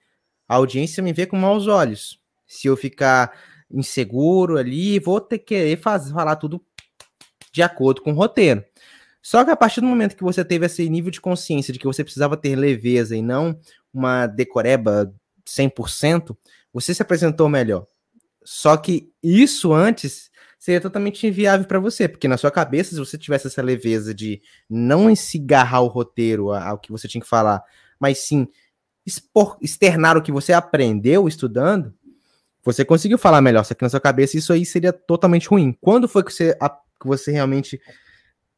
A audiência me vê com maus olhos. Se eu ficar inseguro ali, vou ter que querer fazer, falar tudo de acordo com o roteiro. Só que a partir do momento que você teve esse nível de consciência de que você precisava ter leveza e não uma decoreba 100%, você se apresentou melhor. Só que isso antes seria totalmente inviável para você, porque na sua cabeça, se você tivesse essa leveza de não encigarrar o roteiro ao que você tinha que falar, mas sim expor, externar o que você aprendeu estudando, você conseguiu falar melhor, só que na sua cabeça isso aí seria totalmente ruim. Quando foi que você, que você realmente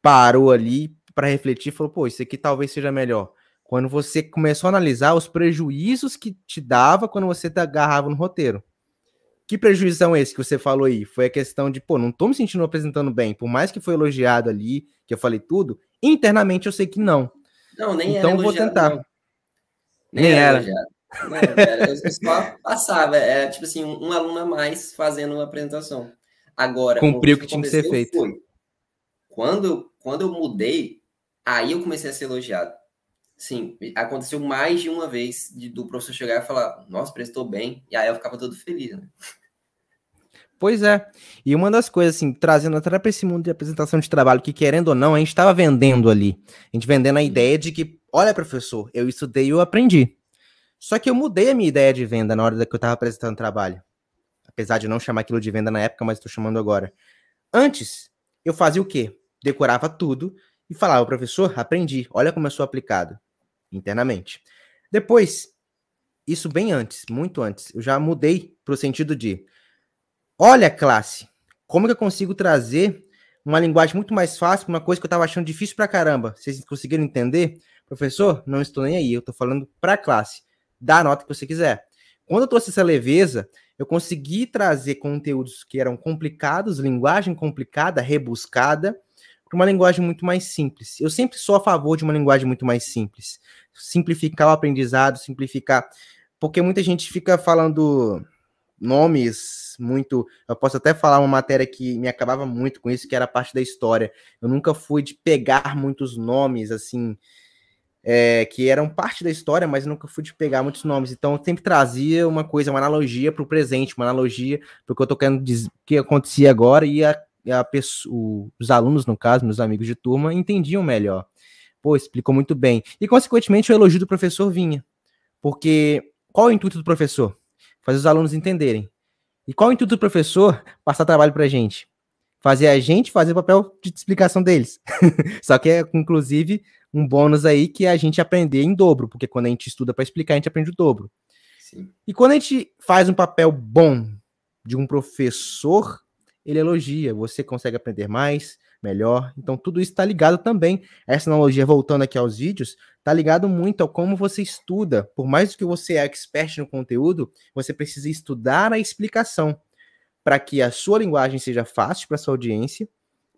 parou ali para refletir e falou, pô, isso aqui talvez seja melhor? Quando você começou a analisar os prejuízos que te dava quando você agarrava no roteiro. Que prejuízo são esses que você falou aí? Foi a questão de, pô, não tô me sentindo apresentando bem, por mais que foi elogiado ali, que eu falei tudo, internamente eu sei que não. Não, nem então vou tentar. Não. Nem, nem era. era. Não, era. Eu só passava, era tipo assim, um, um aluno a mais fazendo uma apresentação. Agora, cumpriu o que, que tinha que ser feito. Foi, quando, quando eu mudei, aí eu comecei a ser elogiado. Sim, aconteceu mais de uma vez de, do professor chegar e falar, nossa, prestou bem, e aí eu ficava todo feliz, né? Pois é. E uma das coisas, assim, trazendo até para esse mundo de apresentação de trabalho, que querendo ou não, a gente estava vendendo ali. A gente vendendo a ideia de que, olha, professor, eu estudei e eu aprendi. Só que eu mudei a minha ideia de venda na hora que eu estava apresentando trabalho. Apesar de não chamar aquilo de venda na época, mas estou chamando agora. Antes, eu fazia o quê? Decorava tudo e falava, professor, aprendi, olha como eu sou aplicado, internamente. Depois, isso bem antes, muito antes, eu já mudei para o sentido de Olha, classe, como que eu consigo trazer uma linguagem muito mais fácil uma coisa que eu estava achando difícil para caramba? Vocês conseguiram entender? Professor, não estou nem aí, eu estou falando para a classe. Dá a nota que você quiser. Quando eu trouxe essa leveza, eu consegui trazer conteúdos que eram complicados, linguagem complicada, rebuscada, para uma linguagem muito mais simples. Eu sempre sou a favor de uma linguagem muito mais simples. Simplificar o aprendizado, simplificar. Porque muita gente fica falando nomes muito. Eu posso até falar uma matéria que me acabava muito com isso, que era a parte da história. Eu nunca fui de pegar muitos nomes, assim, é, que eram parte da história, mas nunca fui de pegar muitos nomes. Então, eu sempre trazia uma coisa, uma analogia para o presente, uma analogia para o que eu estou querendo dizer, que acontecia agora, e a, a pessoa, os alunos, no caso, meus amigos de turma, entendiam melhor. Pô, explicou muito bem. E, consequentemente, o elogio do professor vinha. Porque qual é o intuito do professor? fazer os alunos entenderem. E qual o intuito do professor? Passar trabalho para a gente. Fazer a gente fazer o papel de explicação deles. Só que é, inclusive, um bônus aí que é a gente aprender em dobro, porque quando a gente estuda para explicar, a gente aprende o dobro. Sim. E quando a gente faz um papel bom de um professor, ele elogia, você consegue aprender mais, melhor. Então, tudo isso está ligado também. Essa analogia, voltando aqui aos vídeos, está ligado muito ao como você estuda. Por mais que você é expert no conteúdo, você precisa estudar a explicação para que a sua linguagem seja fácil para sua audiência.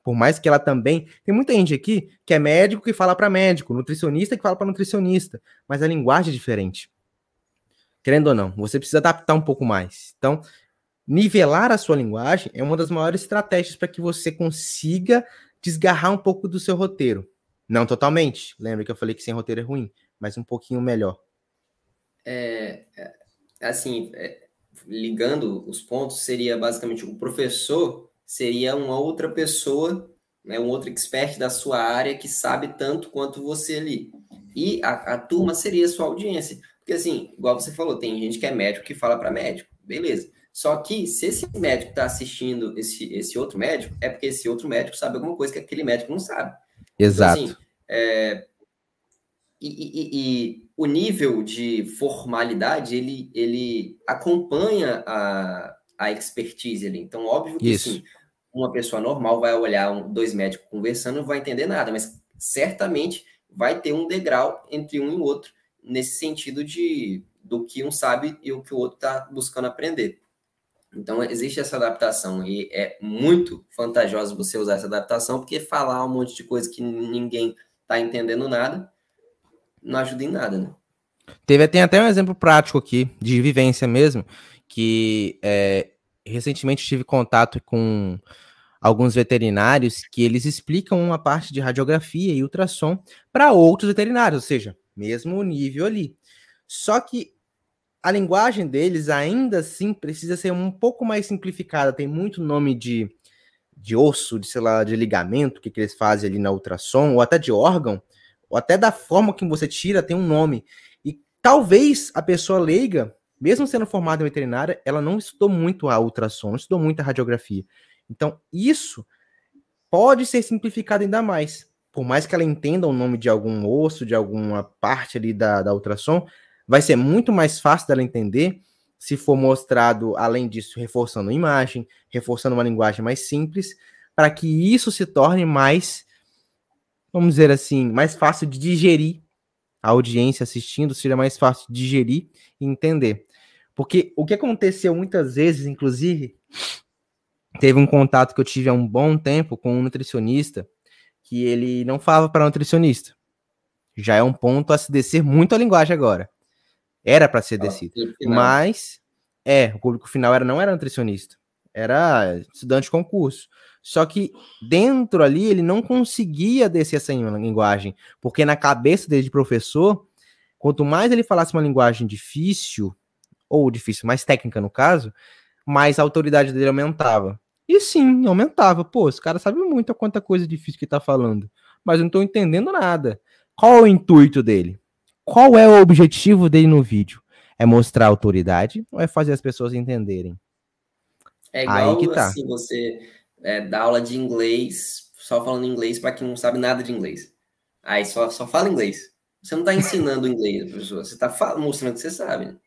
Por mais que ela também. Tem muita gente aqui que é médico que fala para médico, nutricionista que fala para nutricionista, mas a linguagem é diferente. Querendo ou não, você precisa adaptar um pouco mais. Então, nivelar a sua linguagem é uma das maiores estratégias para que você consiga desgarrar um pouco do seu roteiro. Não totalmente. Lembra que eu falei que sem roteiro é ruim, mas um pouquinho melhor. É, é assim, é, ligando os pontos, seria basicamente o professor seria uma outra pessoa, né, um outro expert da sua área que sabe tanto quanto você ali. E a, a turma seria a sua audiência. Porque, assim, igual você falou, tem gente que é médico que fala para médico, beleza. Só que se esse médico está assistindo esse, esse outro médico, é porque esse outro médico sabe alguma coisa que aquele médico não sabe. Exato. Então, assim, é, e, e, e, o nível de formalidade, ele, ele acompanha a, a expertise ali. Então, óbvio que Isso. sim, uma pessoa normal vai olhar um, dois médicos conversando não vai entender nada, mas certamente vai ter um degrau entre um e outro nesse sentido de, do que um sabe e o que o outro está buscando aprender. Então, existe essa adaptação e é muito vantajoso você usar essa adaptação, porque falar um monte de coisa que ninguém está entendendo nada não ajuda em nada, né? Teve, tem até um exemplo prático aqui, de vivência mesmo, que é, recentemente tive contato com alguns veterinários que eles explicam uma parte de radiografia e ultrassom para outros veterinários, ou seja, mesmo nível ali. Só que a linguagem deles ainda assim precisa ser um pouco mais simplificada. Tem muito nome de, de osso, de sei lá, de ligamento que, que eles fazem ali na ultrassom, ou até de órgão, ou até da forma que você tira, tem um nome. E talvez a pessoa leiga, mesmo sendo formada em veterinária, ela não estudou muito a ultrassom, não estudou muito a radiografia. Então, isso pode ser simplificado ainda mais. Por mais que ela entenda o nome de algum osso, de alguma parte ali da, da ultrassom, vai ser muito mais fácil dela entender se for mostrado, além disso, reforçando a imagem, reforçando uma linguagem mais simples, para que isso se torne mais, vamos dizer assim, mais fácil de digerir. A audiência assistindo seja mais fácil de digerir e entender. Porque o que aconteceu muitas vezes, inclusive, teve um contato que eu tive há um bom tempo com um nutricionista que ele não falava para nutricionista. Já é um ponto a se descer muito a linguagem agora. Era para ser descido. Mas, é, o público final era, não era nutricionista, era estudante de concurso. Só que dentro ali ele não conseguia descer essa linguagem, porque na cabeça dele de professor, quanto mais ele falasse uma linguagem difícil, ou difícil, mais técnica no caso, mais a autoridade dele aumentava. E sim, aumentava. Pô, esse cara sabe muito a quanta coisa difícil que tá falando, mas eu não tô entendendo nada. Qual é o intuito dele? Qual é o objetivo dele no vídeo? É mostrar autoridade ou é fazer as pessoas entenderem? É igual Aí que tá. assim, você é, dá aula de inglês, só falando inglês para quem não sabe nada de inglês. Aí só, só fala inglês. Você não está ensinando inglês pessoa, você está mostrando que você sabe.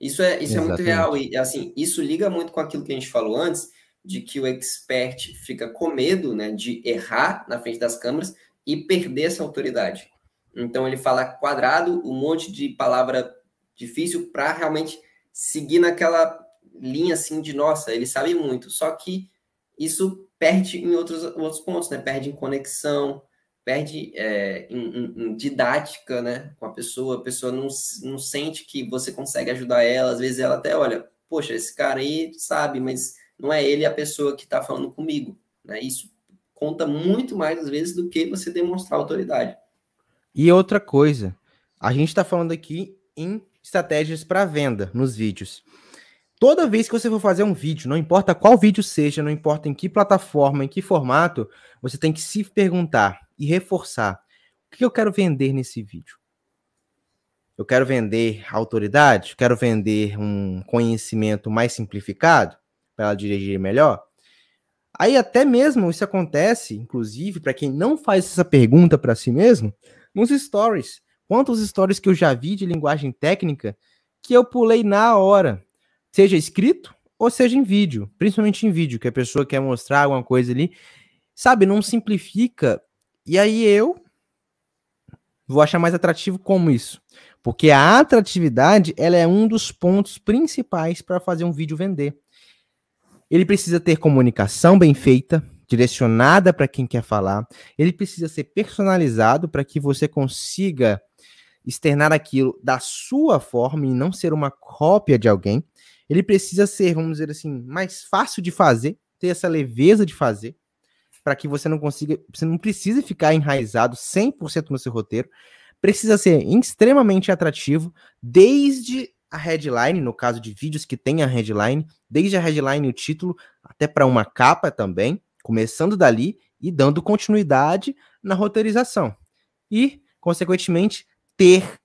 Isso, é, isso é muito real. E assim, isso liga muito com aquilo que a gente falou antes, de que o expert fica com medo né, de errar na frente das câmeras e perder essa autoridade. Então ele fala quadrado, um monte de palavra difícil para realmente seguir naquela linha assim de nossa, ele sabe muito. Só que isso perde em outros, outros pontos, né? Perde em conexão, perde é, em, em, em, didática, né? Com a pessoa, a pessoa não, não sente que você consegue ajudar ela, às vezes ela até olha, poxa, esse cara aí sabe, mas não é ele a pessoa que está falando comigo, né? Isso conta muito mais às vezes do que você demonstrar autoridade. E outra coisa, a gente está falando aqui em estratégias para venda nos vídeos. Toda vez que você for fazer um vídeo, não importa qual vídeo seja, não importa em que plataforma, em que formato, você tem que se perguntar e reforçar: o que eu quero vender nesse vídeo? Eu quero vender autoridade? Quero vender um conhecimento mais simplificado para ela dirigir melhor? Aí até mesmo isso acontece, inclusive, para quem não faz essa pergunta para si mesmo, nos stories. Quantos stories que eu já vi de linguagem técnica que eu pulei na hora, seja escrito ou seja em vídeo, principalmente em vídeo, que a pessoa quer mostrar alguma coisa ali, sabe, não simplifica. E aí eu vou achar mais atrativo como isso, porque a atratividade, ela é um dos pontos principais para fazer um vídeo vender. Ele precisa ter comunicação bem feita, direcionada para quem quer falar, ele precisa ser personalizado para que você consiga externar aquilo da sua forma e não ser uma cópia de alguém. Ele precisa ser, vamos dizer assim, mais fácil de fazer, ter essa leveza de fazer, para que você não consiga, você não precise ficar enraizado 100% no seu roteiro. Precisa ser extremamente atrativo, desde a headline, no caso de vídeos que tem a headline, desde a headline e o título, até para uma capa também começando dali e dando continuidade na roteirização. E, consequentemente, ter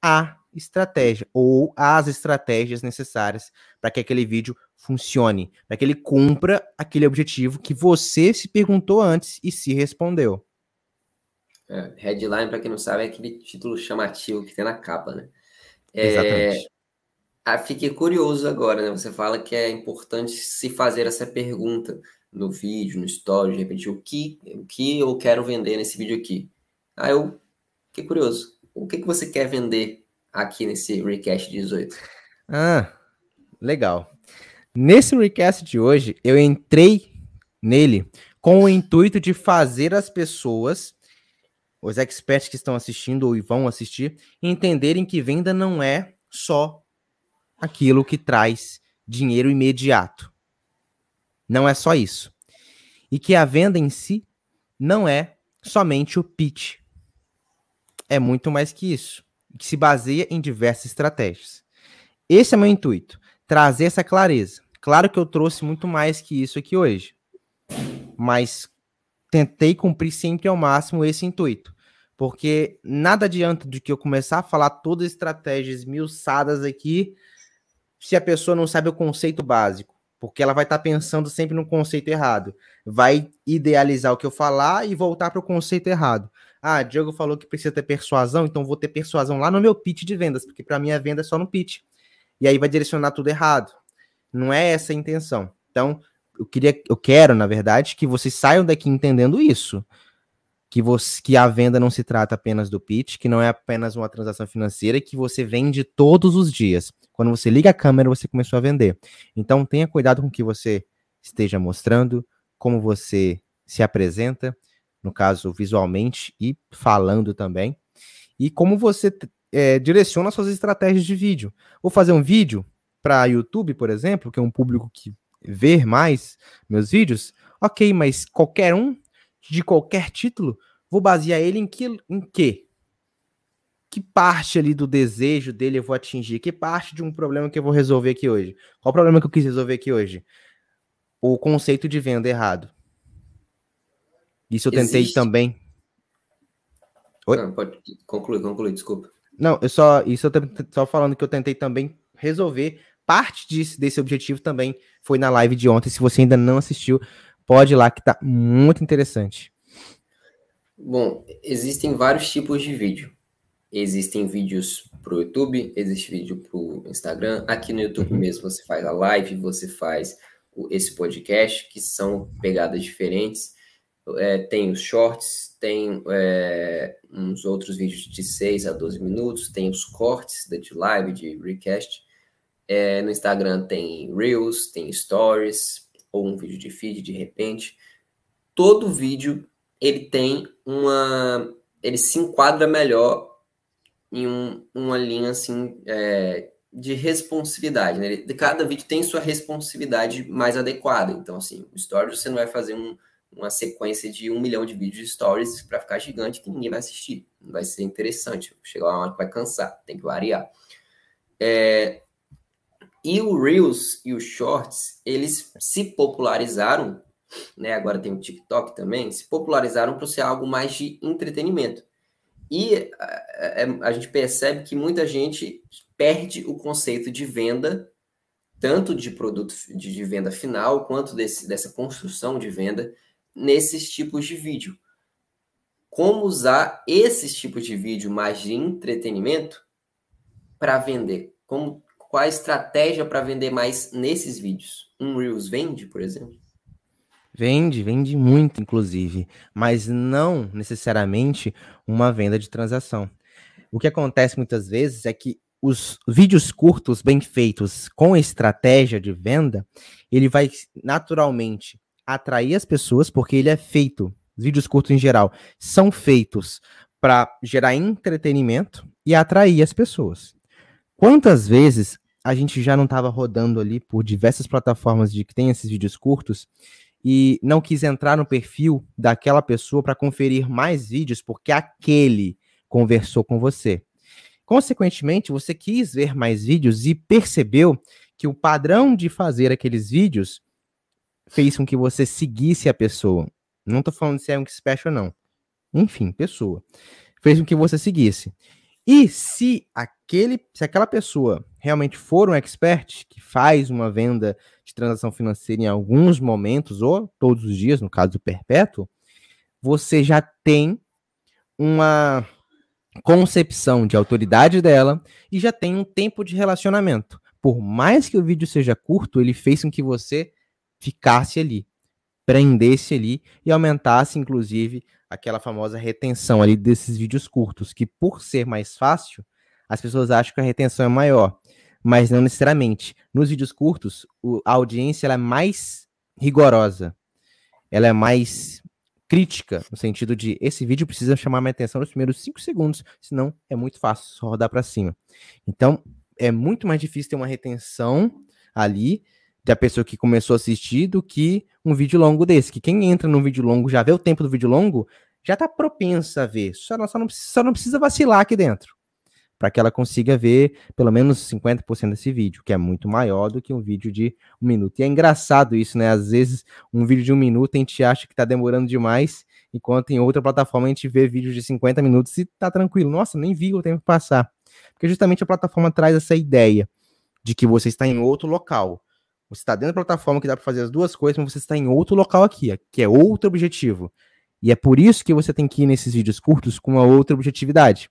a estratégia ou as estratégias necessárias para que aquele vídeo funcione, para que ele cumpra aquele objetivo que você se perguntou antes e se respondeu. É, headline, para quem não sabe, é aquele título chamativo que tem na capa, né? É, Exatamente. Ah, fiquei curioso agora, né? Você fala que é importante se fazer essa pergunta no vídeo, no story, de repente, o que, o que eu quero vender nesse vídeo aqui. Aí eu fiquei curioso. O que, que você quer vender aqui nesse Recast 18? Ah, legal. Nesse Recast de hoje, eu entrei nele com o intuito de fazer as pessoas, os experts que estão assistindo ou vão assistir, entenderem que venda não é só aquilo que traz dinheiro imediato. Não é só isso. E que a venda em si não é somente o pitch. É muito mais que isso, que se baseia em diversas estratégias. Esse é meu intuito, trazer essa clareza. Claro que eu trouxe muito mais que isso aqui hoje, mas tentei cumprir sempre ao máximo esse intuito. Porque nada adianta de que eu começar a falar todas as estratégias miuçadas aqui se a pessoa não sabe o conceito básico. Porque ela vai estar tá pensando sempre no conceito errado. Vai idealizar o que eu falar e voltar para o conceito errado. Ah, Diogo falou que precisa ter persuasão, então vou ter persuasão lá no meu pitch de vendas, porque para mim a venda é só no pitch. E aí vai direcionar tudo errado. Não é essa a intenção. Então, eu queria, eu quero, na verdade, que vocês saiam daqui entendendo isso. Que, você, que a venda não se trata apenas do pitch, que não é apenas uma transação financeira, que você vende todos os dias. Quando você liga a câmera, você começou a vender. Então tenha cuidado com o que você esteja mostrando, como você se apresenta, no caso visualmente e falando também, e como você é, direciona suas estratégias de vídeo. Vou fazer um vídeo para YouTube, por exemplo, que é um público que vê mais meus vídeos. Ok, mas qualquer um de qualquer título, vou basear ele em que? Em que? que parte ali do desejo dele eu vou atingir? Que parte de um problema que eu vou resolver aqui hoje? Qual o problema que eu quis resolver aqui hoje? O conceito de venda errado. Isso eu tentei Existe. também. Oi? Não, pode concluir, concluir, desculpa. Não, eu só isso eu tô só falando que eu tentei também resolver parte disso, desse objetivo também foi na live de ontem. Se você ainda não assistiu, pode ir lá que tá muito interessante. Bom, existem vários tipos de vídeo. Existem vídeos para o YouTube, existe vídeo para o Instagram. Aqui no YouTube uhum. mesmo você faz a live, você faz esse podcast, que são pegadas diferentes. É, tem os shorts, tem é, uns outros vídeos de 6 a 12 minutos, tem os cortes de live, de recast. É, no Instagram tem Reels, tem Stories, ou um vídeo de feed de repente. Todo vídeo ele tem uma. ele se enquadra melhor em um, uma linha assim é, de responsividade. Né? Cada vídeo tem sua responsividade mais adequada. Então, assim, o Stories você não vai fazer um, uma sequência de um milhão de vídeos de Stories para ficar gigante que ninguém vai assistir. Não vai ser interessante. Chegar uma hora que vai cansar, tem que variar. É, e o Reels e os Shorts, eles se popularizaram, né? Agora tem o TikTok também, se popularizaram para ser algo mais de entretenimento. E a, é, é, a, gente percebe que muita gente perde o conceito de venda, tanto de produto de, de venda final, quanto desse, dessa construção de venda, nesses tipos de vídeo. Como usar esses tipos de vídeo mais de entretenimento para vender? Como, qual a estratégia para vender mais nesses vídeos? Um Reels vende, por exemplo? Vende, vende muito, inclusive, mas não necessariamente uma venda de transação. O que acontece muitas vezes é que os vídeos curtos bem feitos com estratégia de venda, ele vai naturalmente atrair as pessoas, porque ele é feito, os vídeos curtos em geral, são feitos para gerar entretenimento e atrair as pessoas. Quantas vezes a gente já não estava rodando ali por diversas plataformas de que tem esses vídeos curtos e não quis entrar no perfil daquela pessoa para conferir mais vídeos porque aquele conversou com você. Consequentemente, você quis ver mais vídeos e percebeu que o padrão de fazer aqueles vídeos fez com que você seguisse a pessoa. Não estou falando se é um special, não. Enfim, pessoa. Fez com que você seguisse. E se aquele, se aquela pessoa realmente for um expert que faz uma venda de transação financeira em alguns momentos ou todos os dias, no caso do perpétuo, você já tem uma concepção de autoridade dela e já tem um tempo de relacionamento. Por mais que o vídeo seja curto, ele fez com que você ficasse ali, prendesse ali e aumentasse, inclusive, aquela famosa retenção ali desses vídeos curtos, que por ser mais fácil, as pessoas acham que a retenção é maior, mas não necessariamente. Nos vídeos curtos, a audiência é mais rigorosa, ela é mais crítica, no sentido de esse vídeo precisa chamar minha atenção nos primeiros 5 segundos, senão é muito fácil só rodar para cima. Então, é muito mais difícil ter uma retenção ali da pessoa que começou a assistir do que um vídeo longo desse. Que quem entra num vídeo longo, já vê o tempo do vídeo longo, já está propensa a ver. Só não, só, não, só não precisa vacilar aqui dentro. Para que ela consiga ver pelo menos 50% desse vídeo, que é muito maior do que um vídeo de um minuto. E é engraçado isso, né? Às vezes, um vídeo de um minuto a gente acha que está demorando demais, enquanto em outra plataforma a gente vê vídeos de 50 minutos e tá tranquilo. Nossa, nem vi o tempo passar. Porque justamente a plataforma traz essa ideia de que você está em outro local. Você está dentro da plataforma que dá para fazer as duas coisas, mas você está em outro local aqui, que é outro objetivo. E é por isso que você tem que ir nesses vídeos curtos com uma outra objetividade.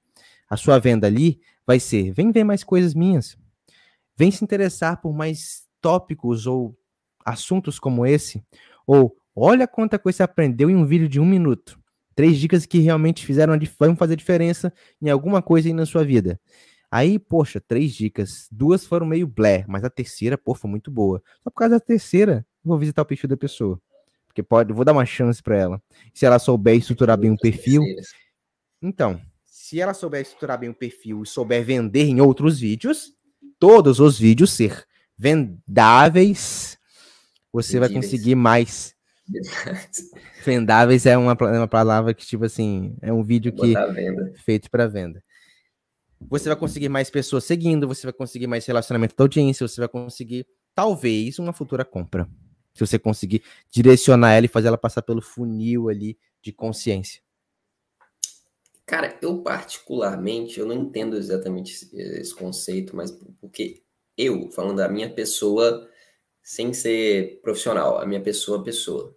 A sua venda ali vai ser: vem ver mais coisas minhas. Vem se interessar por mais tópicos ou assuntos como esse. Ou olha quanta coisa você aprendeu em um vídeo de um minuto. Três dicas que realmente fizeram vão fazer diferença em alguma coisa aí na sua vida. Aí, poxa, três dicas. Duas foram meio blé, mas a terceira, pô, foi muito boa. Só por causa da terceira, eu vou visitar o perfil da pessoa. Porque pode, vou dar uma chance para ela. Se ela souber estruturar bem um perfil. Então, se ela souber estruturar bem o perfil e souber vender em outros vídeos, todos os vídeos ser vendáveis, você vai conseguir mais. Vendáveis é uma, é uma palavra que, tipo assim, é um vídeo que feito para venda você vai conseguir mais pessoas seguindo, você vai conseguir mais relacionamento da audiência, você vai conseguir, talvez, uma futura compra. Se você conseguir direcionar ela e fazer ela passar pelo funil ali de consciência. Cara, eu particularmente, eu não entendo exatamente esse, conceito, mas porque eu, falando da minha pessoa, sem ser profissional, a minha pessoa, pessoa,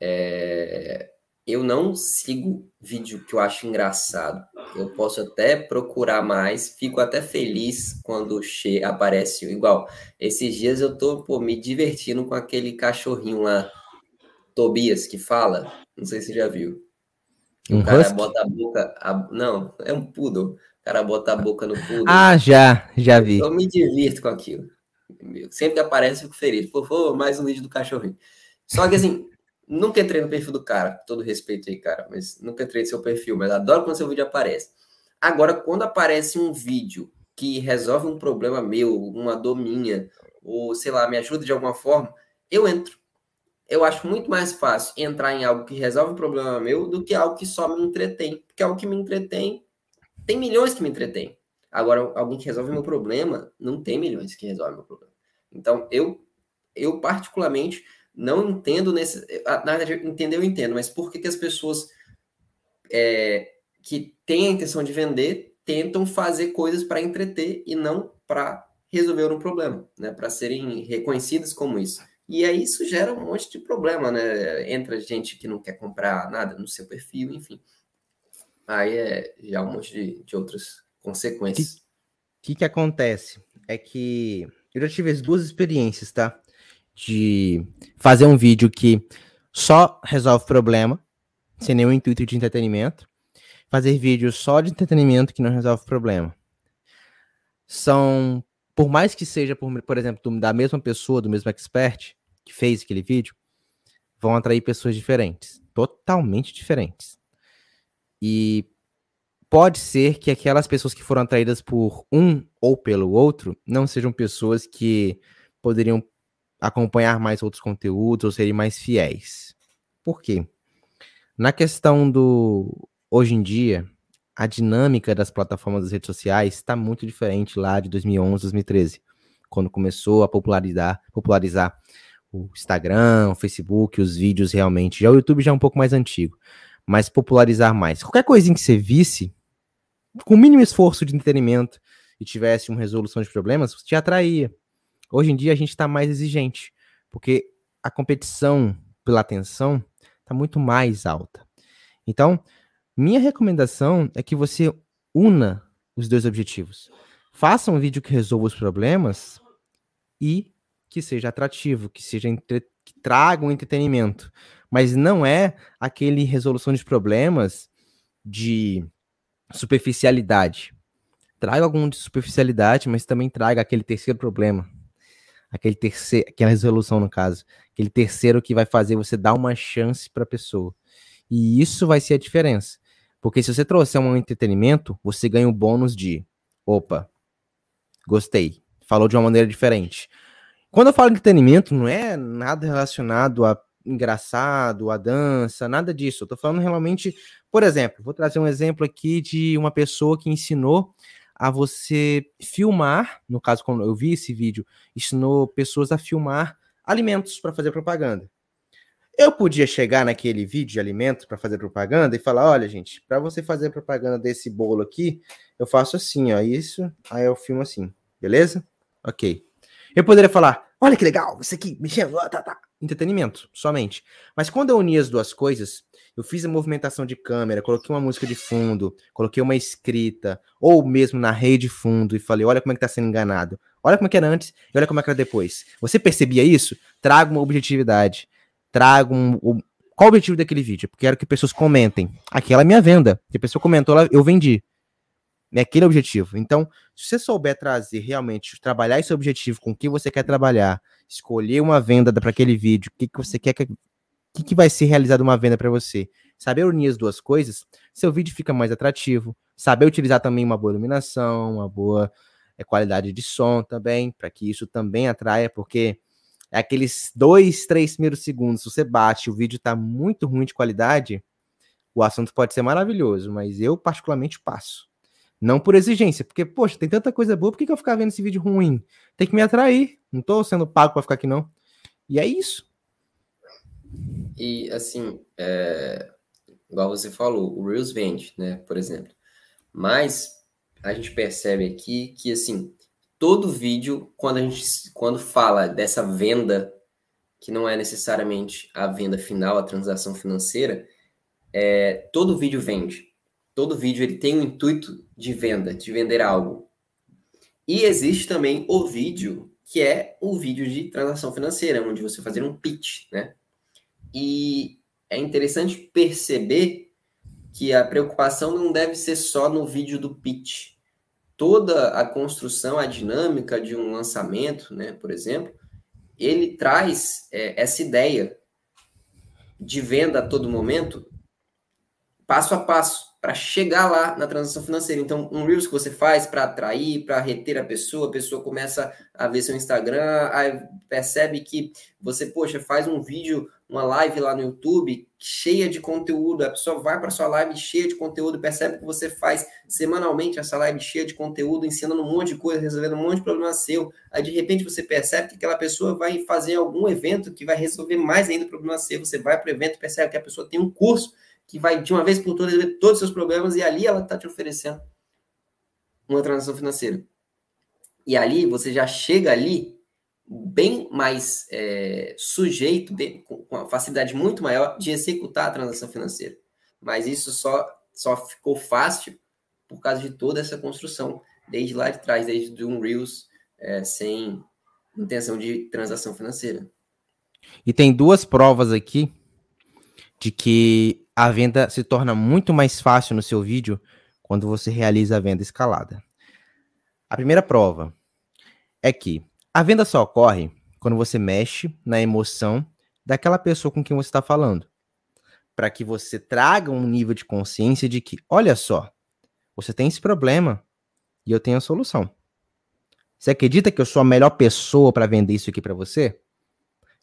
é, eu não sigo vídeo que eu acho engraçado. Eu posso até procurar mais, fico até feliz quando che aparece igual. Esses dias eu tô pô, me divertindo com aquele cachorrinho lá, Tobias, que fala. Não sei se você já viu. Um o cara husky? bota a boca. A... Não, é um poodle. O cara bota a boca no poodle. Ah, já, já vi. Eu me divirto com aquilo. Sempre que aparece, eu fico feliz. Por favor, mais um vídeo do cachorrinho. Só que assim, Nunca entrei no perfil do cara, com todo respeito aí, cara, mas nunca entrei no seu perfil, mas adoro quando seu vídeo aparece. Agora, quando aparece um vídeo que resolve um problema meu, uma dor minha, ou sei lá, me ajuda de alguma forma, eu entro. Eu acho muito mais fácil entrar em algo que resolve um problema meu do que algo que só me entretém. Porque algo que me entretém, tem milhões que me entretém. Agora, alguém que resolve meu problema, não tem milhões que resolve meu problema. Então, eu, eu particularmente, não entendo nesse. Na verdade, entender eu entendo, mas por que, que as pessoas é, que têm a intenção de vender tentam fazer coisas para entreter e não para resolver um problema, né? Para serem reconhecidas como isso. E aí isso gera um monte de problema, né? Entra gente que não quer comprar nada no seu perfil, enfim. Aí é já um monte de, de outras consequências. O que, que acontece? É que eu já tive as duas experiências, tá? De fazer um vídeo que só resolve problema, sem nenhum intuito de entretenimento, fazer vídeos só de entretenimento que não resolve problema. São, por mais que seja, por, por exemplo, da mesma pessoa, do mesmo expert que fez aquele vídeo, vão atrair pessoas diferentes, totalmente diferentes. E pode ser que aquelas pessoas que foram atraídas por um ou pelo outro não sejam pessoas que poderiam acompanhar mais outros conteúdos ou serem mais fiéis. Por quê? Na questão do hoje em dia, a dinâmica das plataformas das redes sociais está muito diferente lá de 2011, 2013, quando começou a popularizar, popularizar o Instagram, o Facebook, os vídeos realmente. Já o YouTube já é um pouco mais antigo, mas popularizar mais. Qualquer coisinha que você visse, com o mínimo esforço de entretenimento e tivesse uma resolução de problemas, te atraía. Hoje em dia a gente está mais exigente, porque a competição pela atenção está muito mais alta. Então, minha recomendação é que você una os dois objetivos. Faça um vídeo que resolva os problemas e que seja atrativo, que seja entre... que traga um entretenimento, mas não é aquele resolução de problemas de superficialidade. traga algum de superficialidade, mas também traga aquele terceiro problema. Aquele terceiro, aquela resolução no caso, aquele terceiro que vai fazer você dar uma chance para a pessoa. E isso vai ser a diferença. Porque se você trouxer um entretenimento, você ganha o bônus de opa, gostei. Falou de uma maneira diferente. Quando eu falo entretenimento, não é nada relacionado a engraçado, a dança, nada disso. Eu tô falando realmente, por exemplo, vou trazer um exemplo aqui de uma pessoa que ensinou a você filmar, no caso, quando eu vi esse vídeo, ensinou pessoas a filmar alimentos para fazer propaganda. Eu podia chegar naquele vídeo de alimentos para fazer propaganda e falar: olha, gente, para você fazer propaganda desse bolo aqui, eu faço assim, ó, isso, aí eu filmo assim, beleza? Ok. Eu poderia falar: olha que legal, isso aqui, mexendo, tá, tá. Entretenimento, somente. Mas quando eu uni as duas coisas, eu fiz a movimentação de câmera, coloquei uma música de fundo, coloquei uma escrita, ou mesmo na rede de fundo e falei: olha como é que tá sendo enganado. Olha como é que era antes e olha como é que era depois. Você percebia isso? Traga uma objetividade. Traga um. um... Qual o objetivo daquele vídeo? Porque quero que pessoas comentem. Aquela é minha venda. Se a pessoa comentou, eu vendi. É aquele objetivo. Então, se você souber trazer realmente, trabalhar esse objetivo com o que você quer trabalhar, escolher uma venda para aquele vídeo, o que, que você quer que que, que vai ser realizado uma venda para você? Saber unir as duas coisas, seu vídeo fica mais atrativo. Saber utilizar também uma boa iluminação, uma boa é, qualidade de som também, para que isso também atraia, porque é aqueles dois, três primeiros segundos, se você bate, o vídeo está muito ruim de qualidade, o assunto pode ser maravilhoso, mas eu particularmente passo. Não por exigência, porque, poxa, tem tanta coisa boa, por que, que eu ficar vendo esse vídeo ruim? Tem que me atrair, não estou sendo pago para ficar aqui não. E é isso. E assim, é, igual você falou, o Reels vende, né? Por exemplo. Mas a gente percebe aqui que assim, todo vídeo, quando a gente quando fala dessa venda, que não é necessariamente a venda final, a transação financeira, é, todo vídeo vende. Todo vídeo ele tem o intuito de venda, de vender algo. E existe também o vídeo que é o vídeo de transação financeira, onde você fazer um pitch, né? E é interessante perceber que a preocupação não deve ser só no vídeo do pitch. Toda a construção, a dinâmica de um lançamento, né, por exemplo, ele traz é, essa ideia de venda a todo momento, passo a passo para chegar lá na transação financeira. Então, um Reels que você faz para atrair, para reter a pessoa, a pessoa começa a ver seu Instagram, aí percebe que você, poxa, faz um vídeo, uma live lá no YouTube cheia de conteúdo, a pessoa vai para sua live cheia de conteúdo, percebe que você faz semanalmente essa live cheia de conteúdo, ensinando um monte de coisa, resolvendo um monte de problema seu. Aí de repente você percebe que aquela pessoa vai fazer algum evento que vai resolver mais ainda o problema seu. Você vai para o evento, percebe que a pessoa tem um curso que vai de uma vez por todas resolver todos os seus problemas e ali ela está te oferecendo uma transação financeira. E ali você já chega ali bem mais é, sujeito, bem, com uma facilidade muito maior de executar a transação financeira. Mas isso só, só ficou fácil por causa de toda essa construção, desde lá de trás, desde um Reels é, sem intenção de transação financeira. E tem duas provas aqui de que a venda se torna muito mais fácil no seu vídeo quando você realiza a venda escalada. A primeira prova é que a venda só ocorre quando você mexe na emoção daquela pessoa com quem você está falando. Para que você traga um nível de consciência de que, olha só, você tem esse problema e eu tenho a solução. Você acredita que eu sou a melhor pessoa para vender isso aqui para você?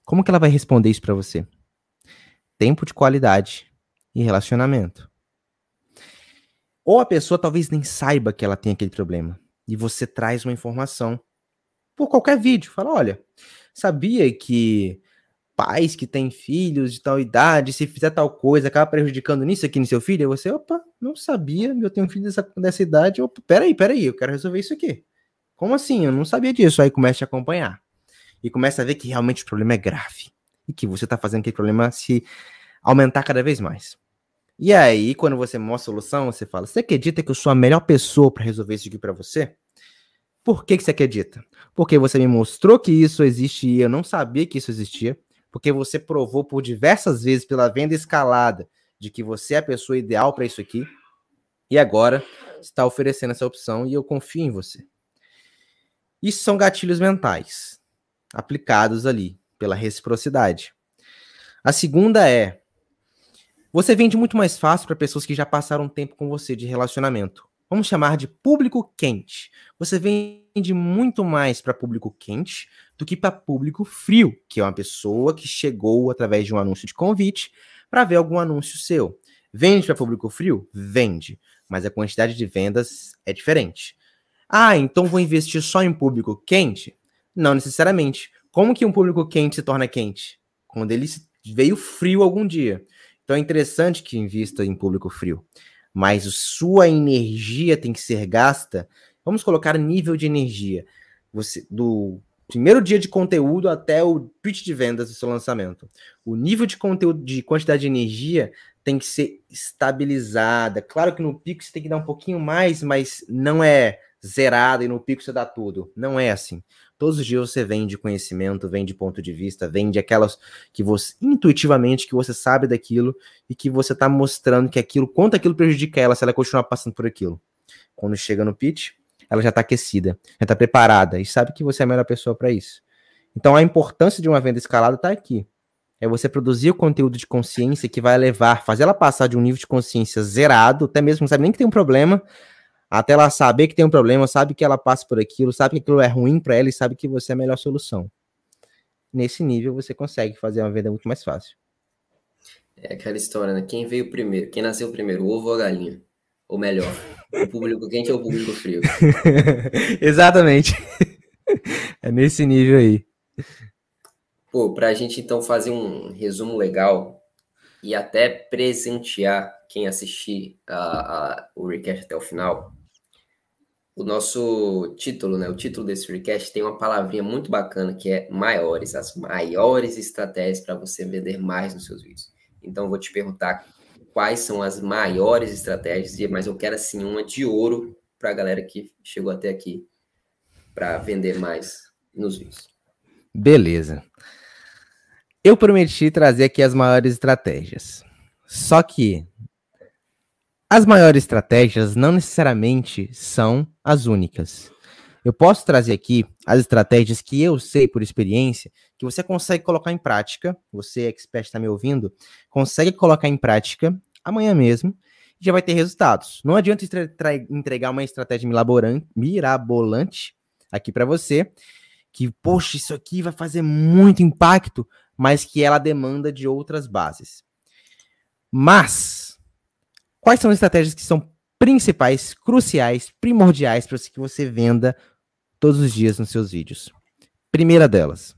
Como que ela vai responder isso para você? Tempo de qualidade e relacionamento. Ou a pessoa talvez nem saiba que ela tem aquele problema. E você traz uma informação por qualquer vídeo. Fala, olha, sabia que pais que têm filhos de tal idade, se fizer tal coisa, acaba prejudicando nisso aqui no seu filho? E você, opa, não sabia, eu tenho um filho dessa, dessa idade, opa, peraí, peraí, eu quero resolver isso aqui. Como assim? Eu não sabia disso. Aí começa a acompanhar. E começa a ver que realmente o problema é grave. E que você está fazendo aquele problema se aumentar cada vez mais. E aí, quando você mostra a solução, você fala: Você acredita que eu sou a melhor pessoa para resolver isso aqui para você? Por que, que você acredita? Porque você me mostrou que isso existe e eu não sabia que isso existia. Porque você provou por diversas vezes pela venda escalada de que você é a pessoa ideal para isso aqui. E agora está oferecendo essa opção e eu confio em você. Isso são gatilhos mentais aplicados ali pela reciprocidade. A segunda é você vende muito mais fácil para pessoas que já passaram tempo com você de relacionamento. Vamos chamar de público quente. Você vende muito mais para público quente do que para público frio, que é uma pessoa que chegou através de um anúncio de convite para ver algum anúncio seu. Vende para público frio? Vende, mas a quantidade de vendas é diferente. Ah, então vou investir só em público quente? Não necessariamente. Como que um público quente se torna quente? Quando ele veio frio algum dia. Então é interessante que invista em público frio. Mas sua energia tem que ser gasta. Vamos colocar nível de energia. Você do primeiro dia de conteúdo até o pitch de vendas do seu lançamento. O nível de conteúdo, de quantidade de energia tem que ser estabilizada. Claro que no pico você tem que dar um pouquinho mais, mas não é zerado e no pico você dá tudo. Não é assim. Todos os dias você vende conhecimento, vende ponto de vista, vende aquelas que você intuitivamente que você sabe daquilo e que você está mostrando que aquilo, quanto aquilo prejudica ela se ela continuar passando por aquilo. Quando chega no pitch, ela já está aquecida, já está preparada e sabe que você é a melhor pessoa para isso. Então a importância de uma venda escalada está aqui. É você produzir o conteúdo de consciência que vai levar, fazer ela passar de um nível de consciência zerado, até mesmo não sabe nem que tem um problema, até ela saber que tem um problema, sabe que ela passa por aquilo, sabe que aquilo é ruim para ela e sabe que você é a melhor solução. Nesse nível você consegue fazer uma venda muito mais fácil. É aquela história, né? Quem veio primeiro? Quem nasceu primeiro, o ovo ou a galinha? Ou melhor, o público quente ou o público frio? Exatamente. é nesse nível aí. Pô, para a gente então fazer um resumo legal e até presentear quem assistir a, a, o recast até o final, o nosso título, né? O título desse recast tem uma palavrinha muito bacana que é maiores, as maiores estratégias para você vender mais nos seus vídeos. Então, vou te perguntar quais são as maiores estratégias, mas eu quero assim uma de ouro para a galera que chegou até aqui para vender mais nos vídeos. Beleza. Eu prometi trazer aqui as maiores estratégias. Só que as maiores estratégias não necessariamente são as únicas. Eu posso trazer aqui as estratégias que eu sei por experiência, que você consegue colocar em prática, você, expert, está me ouvindo, consegue colocar em prática amanhã mesmo e já vai ter resultados. Não adianta entregar uma estratégia mirabolante aqui para você, que, poxa, isso aqui vai fazer muito impacto, mas que ela demanda de outras bases. Mas Quais são as estratégias que são principais, cruciais, primordiais para que você venda todos os dias nos seus vídeos? Primeira delas,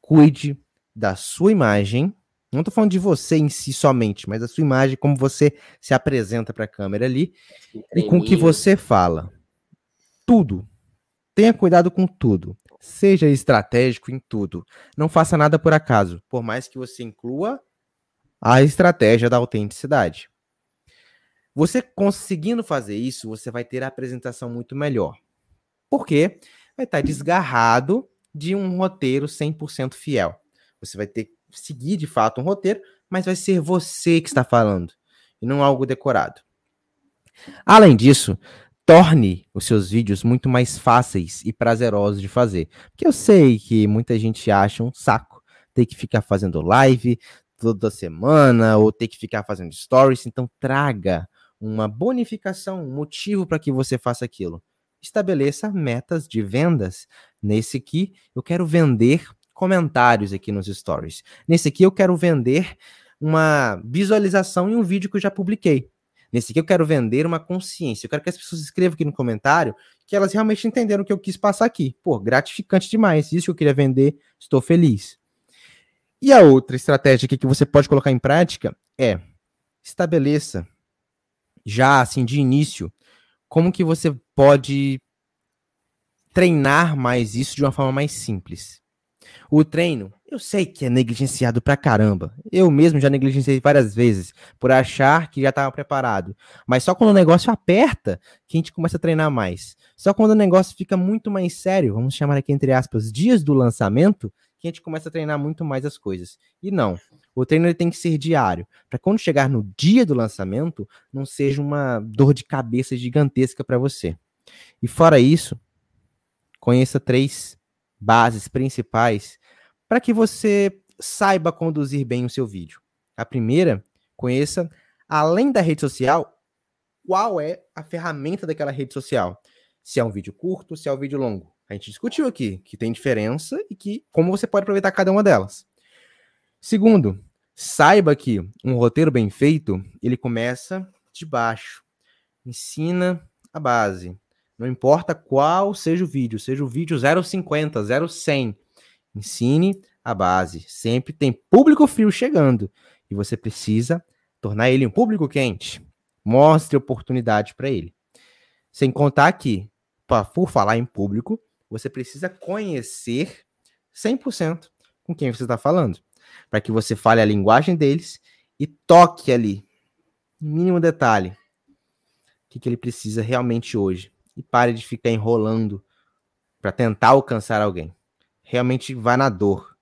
cuide da sua imagem. Não estou falando de você em si somente, mas da sua imagem, como você se apresenta para a câmera ali e com o que você fala. Tudo. Tenha cuidado com tudo. Seja estratégico em tudo. Não faça nada por acaso, por mais que você inclua a estratégia da autenticidade. Você conseguindo fazer isso, você vai ter a apresentação muito melhor. Porque vai estar desgarrado de um roteiro 100% fiel. Você vai ter que seguir de fato um roteiro, mas vai ser você que está falando e não algo decorado. Além disso, torne os seus vídeos muito mais fáceis e prazerosos de fazer. Porque eu sei que muita gente acha um saco ter que ficar fazendo live toda semana ou ter que ficar fazendo stories, então traga uma bonificação, um motivo para que você faça aquilo. Estabeleça metas de vendas. Nesse aqui, eu quero vender comentários aqui nos stories. Nesse aqui, eu quero vender uma visualização em um vídeo que eu já publiquei. Nesse aqui, eu quero vender uma consciência. Eu quero que as pessoas escrevam aqui no comentário que elas realmente entenderam o que eu quis passar aqui. Pô, gratificante demais. Isso que eu queria vender, estou feliz. E a outra estratégia que você pode colocar em prática é estabeleça já assim de início, como que você pode treinar mais isso de uma forma mais simples? O treino, eu sei que é negligenciado pra caramba. Eu mesmo já negligenciei várias vezes por achar que já estava preparado. Mas só quando o negócio aperta que a gente começa a treinar mais. Só quando o negócio fica muito mais sério, vamos chamar aqui entre aspas, dias do lançamento, que a gente começa a treinar muito mais as coisas. E não, O treino tem que ser diário, para quando chegar no dia do lançamento, não seja uma dor de cabeça gigantesca para você. E fora isso, conheça três bases principais para que você saiba conduzir bem o seu vídeo. A primeira, conheça, além da rede social, qual é a ferramenta daquela rede social. Se é um vídeo curto, se é um vídeo longo. A gente discutiu aqui que tem diferença e que como você pode aproveitar cada uma delas. Segundo, saiba que um roteiro bem feito, ele começa de baixo. Ensina a base. Não importa qual seja o vídeo, seja o vídeo 050, 0100, ensine a base. Sempre tem público frio chegando e você precisa tornar ele um público quente. Mostre oportunidade para ele. Sem contar que, por falar em público, você precisa conhecer 100% com quem você está falando, para que você fale a linguagem deles e toque ali, mínimo detalhe, o que, que ele precisa realmente hoje. E pare de ficar enrolando para tentar alcançar alguém. Realmente vá na dor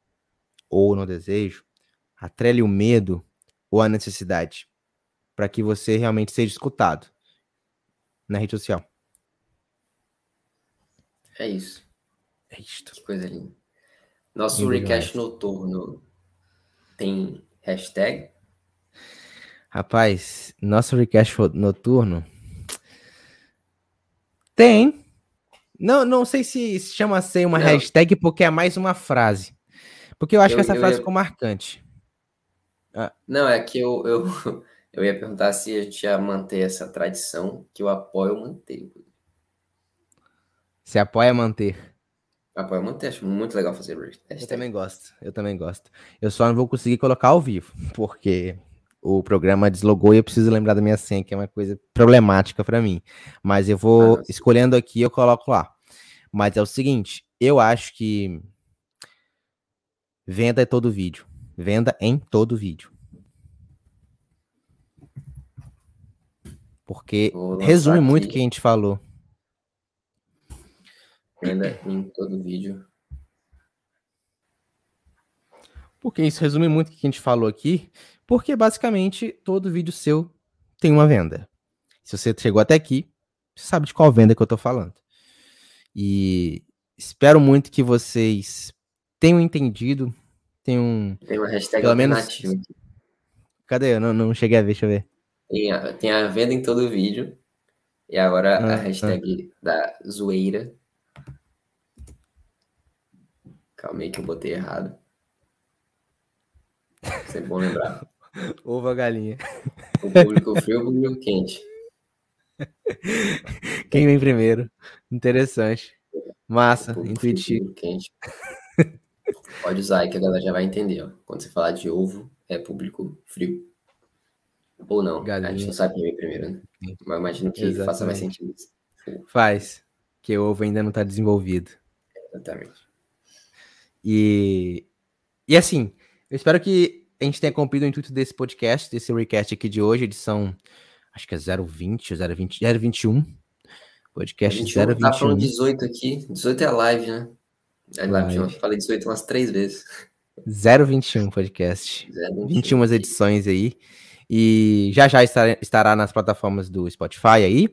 ou no desejo, atrele o medo ou a necessidade para que você realmente seja escutado na rede social. É isso. É isto. Que coisa linda. Nosso recash noturno tem hashtag? Rapaz, nosso recash noturno tem. Não, não sei se chama ser uma não. hashtag porque é mais uma frase. Porque eu acho eu, que essa frase ia... ficou marcante. Ah. Não, é que eu, eu, eu ia perguntar se a gente ia manter essa tradição, que eu apoio manter. Você apoia manter? Apoio manter, acho muito legal fazer. Eu também gosto, eu também gosto. Eu só não vou conseguir colocar ao vivo, porque o programa deslogou e eu preciso lembrar da minha senha, que é uma coisa problemática para mim. Mas eu vou ah, escolhendo aqui, eu coloco lá. Mas é o seguinte, eu acho que venda é todo vídeo. Venda em todo vídeo. Porque resume aqui. muito o que a gente falou. Venda em todo vídeo. Porque isso resume muito o que a gente falou aqui. Porque basicamente todo vídeo seu tem uma venda. Se você chegou até aqui, você sabe de qual venda que eu tô falando. E espero muito que vocês tenham entendido tem um. Tem uma hashtag pelo menos... Cadê? Eu não, não cheguei a ver, deixa eu ver. Tem a, tem a venda em todo vídeo. E agora ah, a hashtag ah. da zoeira. Calma aí que eu botei errado. Isso é bom lembrar. Ovo a galinha. O público frio ou o público quente? Quem vem primeiro? Interessante. Massa, intuitivo. Quente. Pode usar aí que a galera já vai entender. Ó. Quando você falar de ovo, é público frio. Ou não. Galinha. A gente não sabe quem vem primeiro, né? Mas imagino que Exatamente. faça mais sentido. Faz. Que o ovo ainda não está desenvolvido. Exatamente. E, e assim, eu espero que a gente tenha cumprido o intuito desse podcast, desse recast aqui de hoje, edição, acho que é 020 ou 020, 021. Podcast 21, 021. Tá falando 18 aqui. 18 é a live, né? É live. Eu falei 18 umas três vezes. 021 podcast. 021. 21 edições aí. E já já estará, estará nas plataformas do Spotify aí,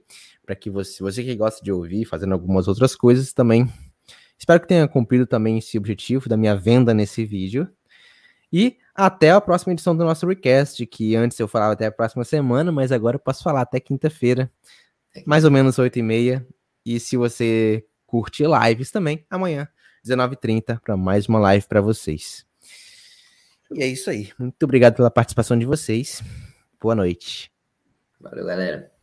para que você, você que gosta de ouvir, fazendo algumas outras coisas também. Espero que tenha cumprido também esse objetivo da minha venda nesse vídeo. E até a próxima edição do nosso Recast, que antes eu falava até a próxima semana, mas agora eu posso falar até quinta-feira, mais ou menos 8 e meia. E se você curte lives também, amanhã 19h30 para mais uma live para vocês. E é isso aí. Muito obrigado pela participação de vocês. Boa noite. Valeu, galera.